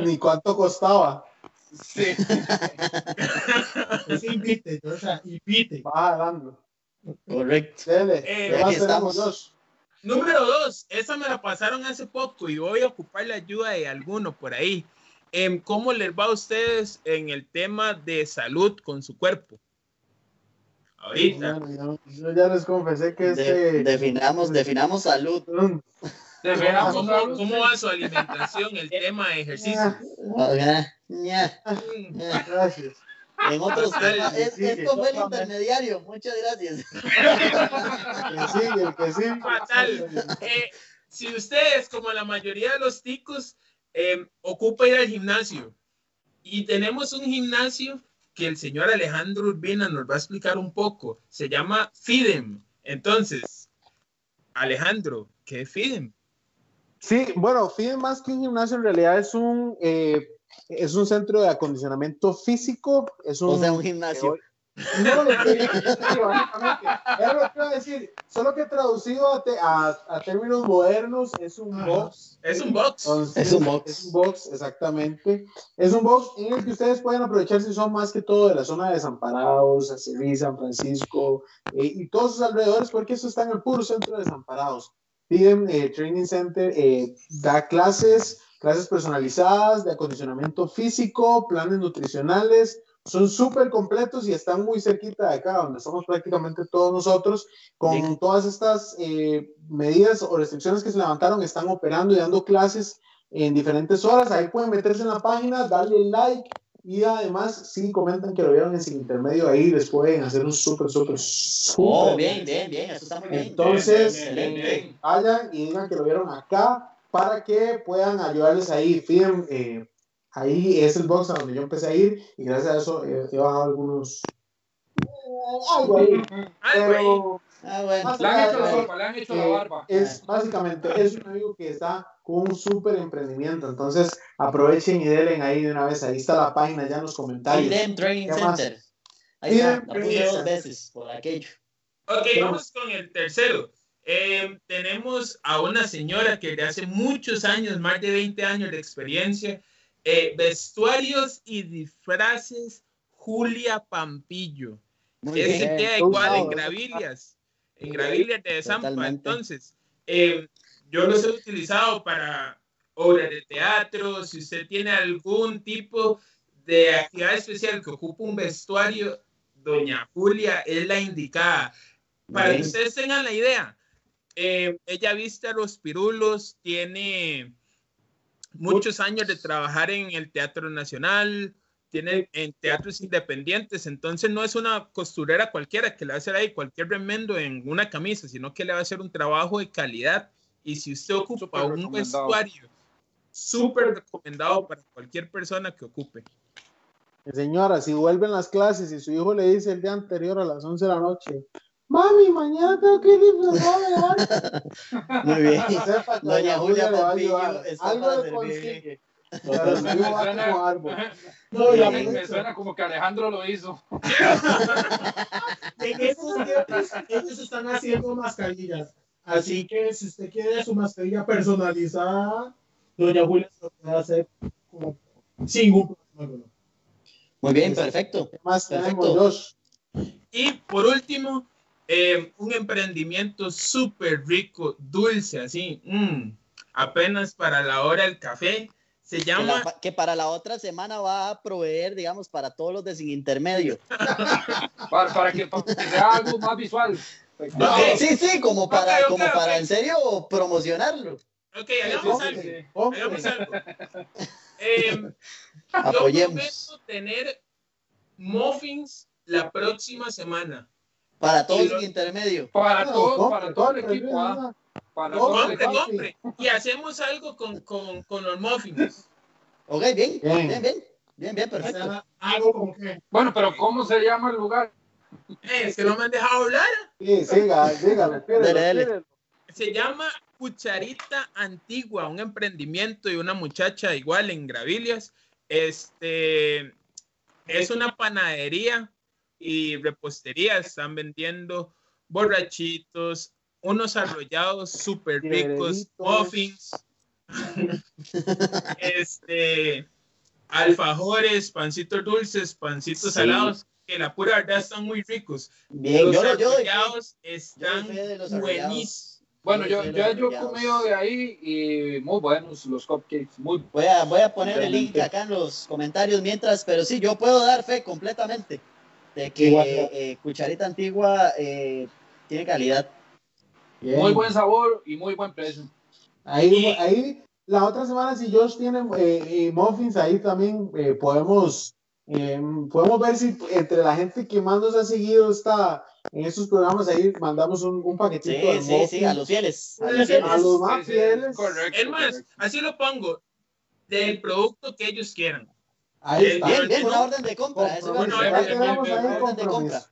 Ni cuánto costaba. Sí. Es invite, o sea, invite. Va dando. Correcto. Dele. Eh, ¿Qué más aquí tenemos, estamos. Josh? Número dos, esa me la pasaron hace poco y voy a ocupar la ayuda de alguno por ahí. Em, ¿Cómo les va a ustedes en el tema de salud con su cuerpo? Ahorita. Yo ya les confesé que De- este. definamos, definamos salud. ¿Cómo, va su alimentación, el tema de ejercicio? Ah. Gracias. En otros temas, es- esto fue el intermediario. Muchas gracias. Que sigue, el que sigue. Fatal. Eh, si ustedes, como la mayoría de los ticos, eh, ocupa ir al gimnasio y tenemos un gimnasio que el señor Alejandro Urbina nos va a explicar un poco, se llama FIDEM. Entonces, Alejandro, ¿qué es FIDEM? Sí, bueno, FIDE más que un gimnasio en realidad es un eh, es un centro de acondicionamiento físico, es un, O sea, un gimnasio. No, lo que, sí, básicamente, era lo que iba a decir, solo que traducido a, te- a- a términos modernos es un box. Es un box. Entonces, Es un box. Es un box, exactamente. Es un box en el que ustedes pueden aprovechar si son más que todo de la zona de Desamparados, Acerrí, San Francisco eh, y todos sus alrededores, porque eso está en el puro centro de Desamparados. Piden eh, Training Center, eh, da clases, clases personalizadas de acondicionamiento físico, planes nutricionales, son súper completos y están muy cerquita de acá, donde somos prácticamente todos nosotros. Con todas estas eh, medidas o restricciones que se levantaron, están operando y dando clases en diferentes horas. Ahí pueden meterse en la página, darle like y además, si comentan que lo vieron en sin intermedio, ahí les pueden hacer un súper, súper, súper. Oh, bien, bien, bien, eso está muy bien. Entonces, vayan y digan que lo vieron acá para que puedan ayudarles ahí. Fíjense, eh, ahí es el box a donde yo empecé a ir y gracias a eso eh, he bajado algunos. algo ahí. Pero. Ah, bueno. Le han hecho la barba, le han hecho la barba. Es básicamente, es un amigo que está con un súper emprendimiento. Entonces, aprovechen y denle ahí de una vez. Ahí está la página ya en los comentarios. Idem Training Center. Ahí está, la puse dos veces por aquello. Ok, vamos con el tercero. Eh, tenemos a una señora que de hace muchos años, más de 20 años de experiencia, eh, vestuarios y disfraces, Julia Pampillo. Muy Ese queda igual en Gravillas, en Gravillas de Zampa. Entonces, eh, yo los he utilizado para obras de teatro, si usted tiene algún tipo de actividad especial que ocupa un vestuario, doña Julia es la indicada. Para que ustedes tengan la idea, eh, ella viste a los pirulos, tiene muchos años de trabajar en el Teatro Nacional, tiene en teatros independientes, entonces no es una costurera cualquiera que le va a hacer ahí cualquier remendo en una camisa, sino que le va a hacer un trabajo de calidad. Y si usted ocupa un vestuario súper recomendado para cualquier persona que ocupe. Señora, si vuelven las clases y su hijo le dice el día anterior a las 11 de la noche, Mami, mañana tengo que ir disfrazado Muy bien. Doña Julia Está Algo para servir. No, ya me, suena como que Alejandro lo hizo. en estos tiempos ellos están haciendo mascarillas. Así que si usted quiere su mascarilla personalizada, Doña Julia se lo puede hacer como sin ningún problema. Muy bien, perfecto. ¿Qué más tenemos, Y por último, eh, un emprendimiento súper rico, dulce, así, mm, apenas para la hora del café. Se llama... Que, para la otra semana va a proveer, digamos, para todos los de sin intermedio. para, que, para, que, sea algo más visual. Sí, sí, como para, como para en serio promocionarlo. Ok, hagamos algo. Hagamos algo. Eh, Apoyemos. Yo tener muffins la próxima semana. Para todo el intermedio. Para todo, para todo el equipo. Ah. Para todo el equipo. Y hacemos algo con, con, con los muffins. Ok, bien, bien, bien, bien, bien, perfecto. Algo con qué. Bueno, pero ¿cómo se llama el lugar? Eh, que no me han dejado hablar. Sí, siga, dígalo, Se llama Cucharita Antigua, un emprendimiento y una muchacha igual en Gravillas. Este es una panadería y repostería. Están vendiendo borrachitos, unos arrollados súper ricos, muffins, este, alfajores, pancitos dulces, pancitos salados que la pura verdad están muy ricos. Bien, los arrollados están buenísimos. Bueno, yo, yo, yo he comido de ahí y muy buenos los cupcakes. Muy voy, a, voy a poner el link acá en los comentarios mientras, pero sí, yo puedo dar fe completamente de que eh, Cucharita Antigua eh, tiene calidad. Muy buen sabor y muy buen precio. Ahí, ahí la otra semana, si Josh tiene eh, muffins, ahí también podemos eh, podemos ver si entre la gente que más nos ha seguido está en estos programas ahí mandamos un, un paquetito. Sí, sí, sí, a los fieles. A los, fieles. A los más fieles. Correcto. Es más, así lo pongo, del producto que ellos quieran. Ahí está. Bien, bien, una orden de compra. Eso una orden de compra.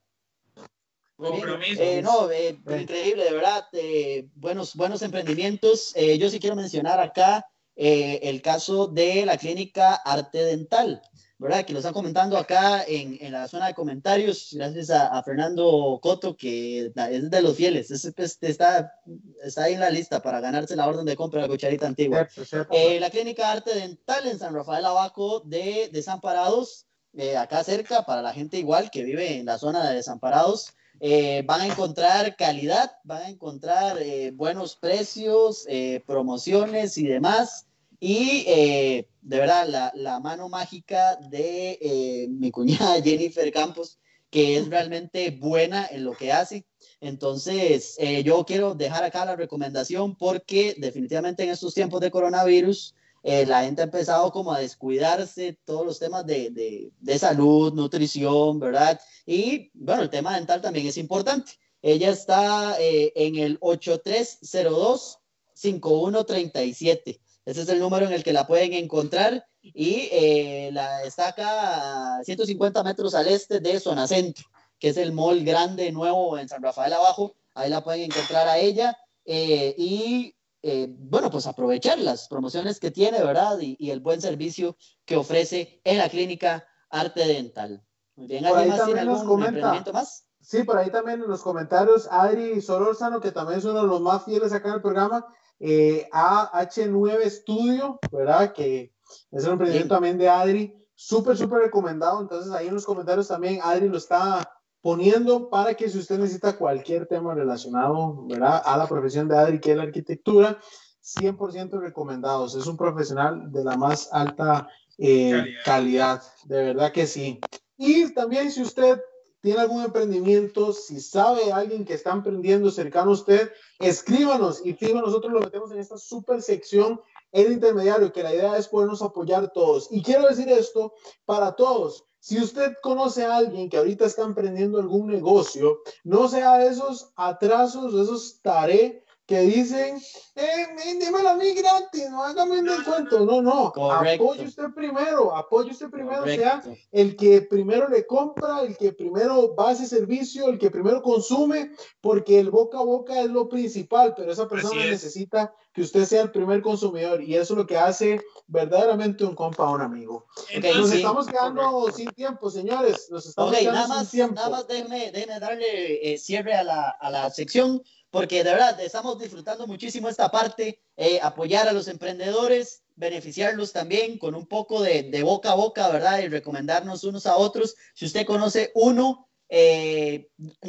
Compromiso. Eh, no, eh, increíble, de verdad. Eh, buenos, buenos emprendimientos. Eh, yo sí quiero mencionar acá el caso de la clínica Arte Dental. ¿verdad? Que lo están comentando acá en, en la zona de comentarios, gracias a, Fernando Coto, que es de los fieles, pues, está, está ahí en la lista para ganarse la orden de compra de la cucharita antigua. Eh, la Clínica Arte Dental en San Rafael Abaco de Desamparados, eh, acá cerca, para la gente igual que vive en la zona de Desamparados, eh, van a encontrar calidad, van a encontrar buenos precios, promociones y demás Y eh, de verdad, la, mano mágica de eh, mi cuñada Jennifer Campos, que es realmente buena en lo que hace. Entonces, eh, yo quiero dejar acá la recomendación porque definitivamente en estos tiempos de coronavirus, la gente ha empezado como a descuidarse todos los temas de, de, de, salud, nutrición, ¿verdad? Y bueno, el tema dental también es importante. Ella está en el 8302-5137. Ese es el número en el que la pueden encontrar y eh, la está acá a 150 metros al este de Zona Centro, que es el mall grande nuevo en San Rafael abajo. Ahí la pueden encontrar a ella eh, y eh, bueno, pues aprovechar las promociones que tiene, ¿verdad? Y, el buen servicio que ofrece en la clínica Arte Dental. Muy bien, ¿alguien más tiene algún emprendimiento más? Sí, por ahí también en los comentarios, Adri Solórzano, que también es uno de los más fieles acá en el programa, eh, AH9 Studio, ¿verdad? Que es un emprendimiento también de Adri, súper, súper recomendado. Entonces ahí en los comentarios también Adri lo está poniendo para que si usted necesita cualquier tema relacionado, ¿verdad? A la profesión de Adri, que es la arquitectura, 100% recomendados. Es un profesional de la más alta eh, calidad, de verdad que sí. Y también si usted tiene algún emprendimiento, si sabe alguien que está emprendiendo cercano a usted, escríbanos y fijo, nosotros lo metemos en esta super sección el intermediario, que la idea es podernos apoyar todos. Y quiero decir esto para todos. Si usted conoce a alguien que ahorita está emprendiendo algún negocio, no sea esos atrasos, esos tareas que dicen, eh, dímelo a mí gratis, no hágame un descuento. No, no, apoye usted primero, apoye usted primero, sea el que primero le compra, el que primero va a ese servicio, el que primero consume, porque el boca a boca es lo principal, pero esa persona necesita que usted sea el primer consumidor y eso es lo que hace verdaderamente un compa un amigo. Entonces, nos estamos quedando sin tiempo, señores. Nos estamos quedando nada más, sin tiempo. Nada más déjeme, darle eh, cierre a la, a la sección porque de verdad estamos disfrutando muchísimo esta parte, eh, apoyar a los emprendedores, beneficiarlos también con un poco de, de, boca a boca, ¿verdad? Y recomendarnos unos a otros. Si usted conoce uno, eh,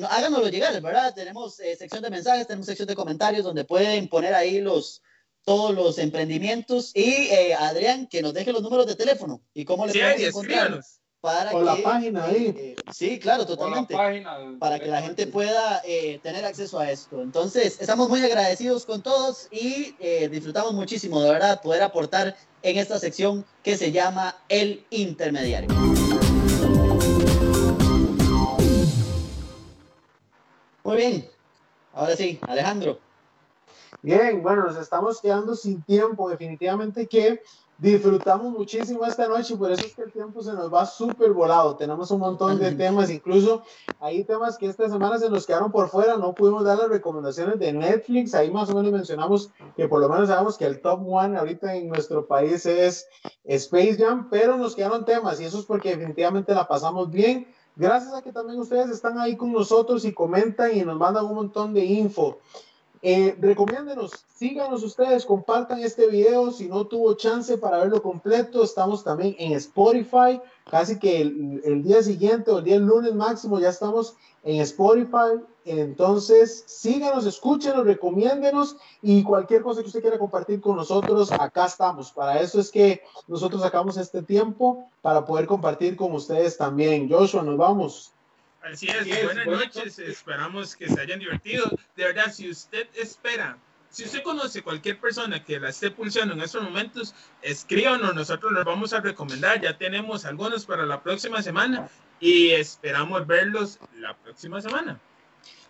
háganoslo llegar, ¿verdad? Tenemos eh, sección de mensajes, tenemos sección de comentarios donde pueden poner ahí los todos los emprendimientos y eh, Adrián que nos deje los números de teléfono y cómo le sí, encontrar para o la página ahí. Eh, sí, claro, totalmente. para que la gente pueda eh, tener acceso a esto. Entonces, estamos muy agradecidos con todos y eh, disfrutamos muchísimo, de verdad, poder aportar en esta sección que se llama El Intermediario. Muy bien. Ahora sí, Alejandro. Bien, bueno, nos estamos quedando sin tiempo. Definitivamente que disfrutamos muchísimo esta noche, por eso es que el tiempo se nos va súper volado. Tenemos un montón de temas, incluso hay temas que esta semana se nos quedaron por fuera, no pudimos dar las recomendaciones de Netflix, ahí más o menos mencionamos que por lo menos sabemos que el top one ahorita en nuestro país es Space Jam, pero nos quedaron temas y eso es porque definitivamente la pasamos bien. Gracias a que también ustedes están ahí con nosotros y comentan y nos mandan un montón de info. Eh, recomiéndenos, síganos ustedes, compartan este video. Si no tuvo chance para verlo completo, estamos también en Spotify. Casi que el, día siguiente o el día lunes máximo ya estamos en Spotify. Entonces, síganos, escúchenos, recomiéndenos y cualquier cosa que usted quiera compartir con nosotros, acá estamos. Para eso es que nosotros sacamos este tiempo para poder compartir con ustedes también. Joshua, nos vamos. Así es, buenas noches, esperamos que se hayan divertido. De verdad, si usted espera, si usted conoce cualquier persona que la esté pulsando en estos momentos, escríbanos, nosotros los vamos a recomendar. Ya tenemos algunos para la próxima semana y esperamos verlos la próxima semana.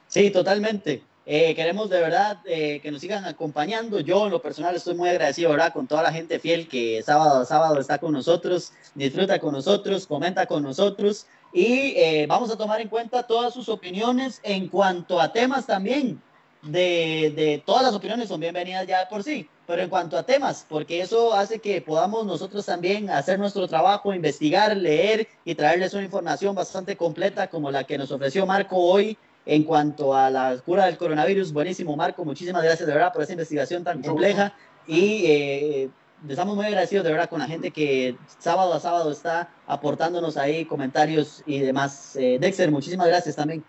Sí, totalmente. Eh, queremos de verdad eh, que nos sigan acompañando. Yo en lo personal estoy muy agradecido ¿verdad? con toda la gente fiel que sábado a sábado está con nosotros, disfruta con nosotros, comenta con nosotros y eh, vamos a tomar en cuenta todas sus opiniones en cuanto a temas también. De, de, todas las opiniones son bienvenidas ya por sí, pero en cuanto a temas, porque eso hace que podamos nosotros también hacer nuestro trabajo, investigar, leer y traerles una información bastante completa como la que nos ofreció Marco hoy en cuanto a la cura del coronavirus. Buenísimo, Marco, muchísimas gracias de verdad por esa investigación tan compleja y eh, estamos muy agradecidos de verdad con la gente que sábado a sábado está aportándonos ahí comentarios y demás. Eh, Dexter, muchísimas gracias también.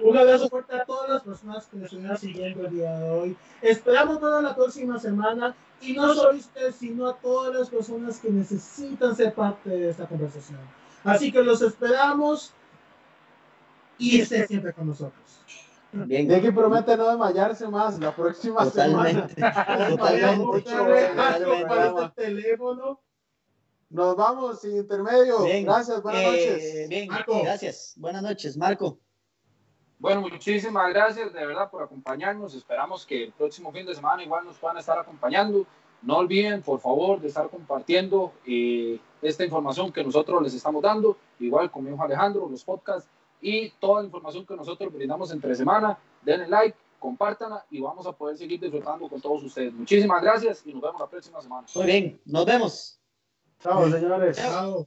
Un abrazo fuerte a todas las personas que nos estuvieron siguiendo el día de hoy. Esperamos toda la próxima semana y no solo usted, sino a todas las personas que necesitan ser parte de esta conversación. Así que los esperamos y esté siempre con nosotros. Bien. De que promete no desmayarse más la próxima Totalmente. semana. Totalmente. Totalmente. teléfono. Nos vamos sin intermedio. Bien. Gracias, buenas Eh, noches. Bien, Marco. gracias. Buenas noches, Marco. Bueno, muchísimas gracias de verdad por acompañarnos. Esperamos que el próximo fin de semana igual nos puedan estar acompañando. No olviden, por favor, de estar compartiendo eh, esta información que nosotros les estamos dando, igual con mi hijo Alejandro, los podcasts y toda la información que nosotros brindamos entre semana. Denle like, compártanla y vamos a poder seguir disfrutando con todos ustedes. Muchísimas gracias y nos vemos la próxima semana. Muy bien, nos vemos. Chao, señores. Chao.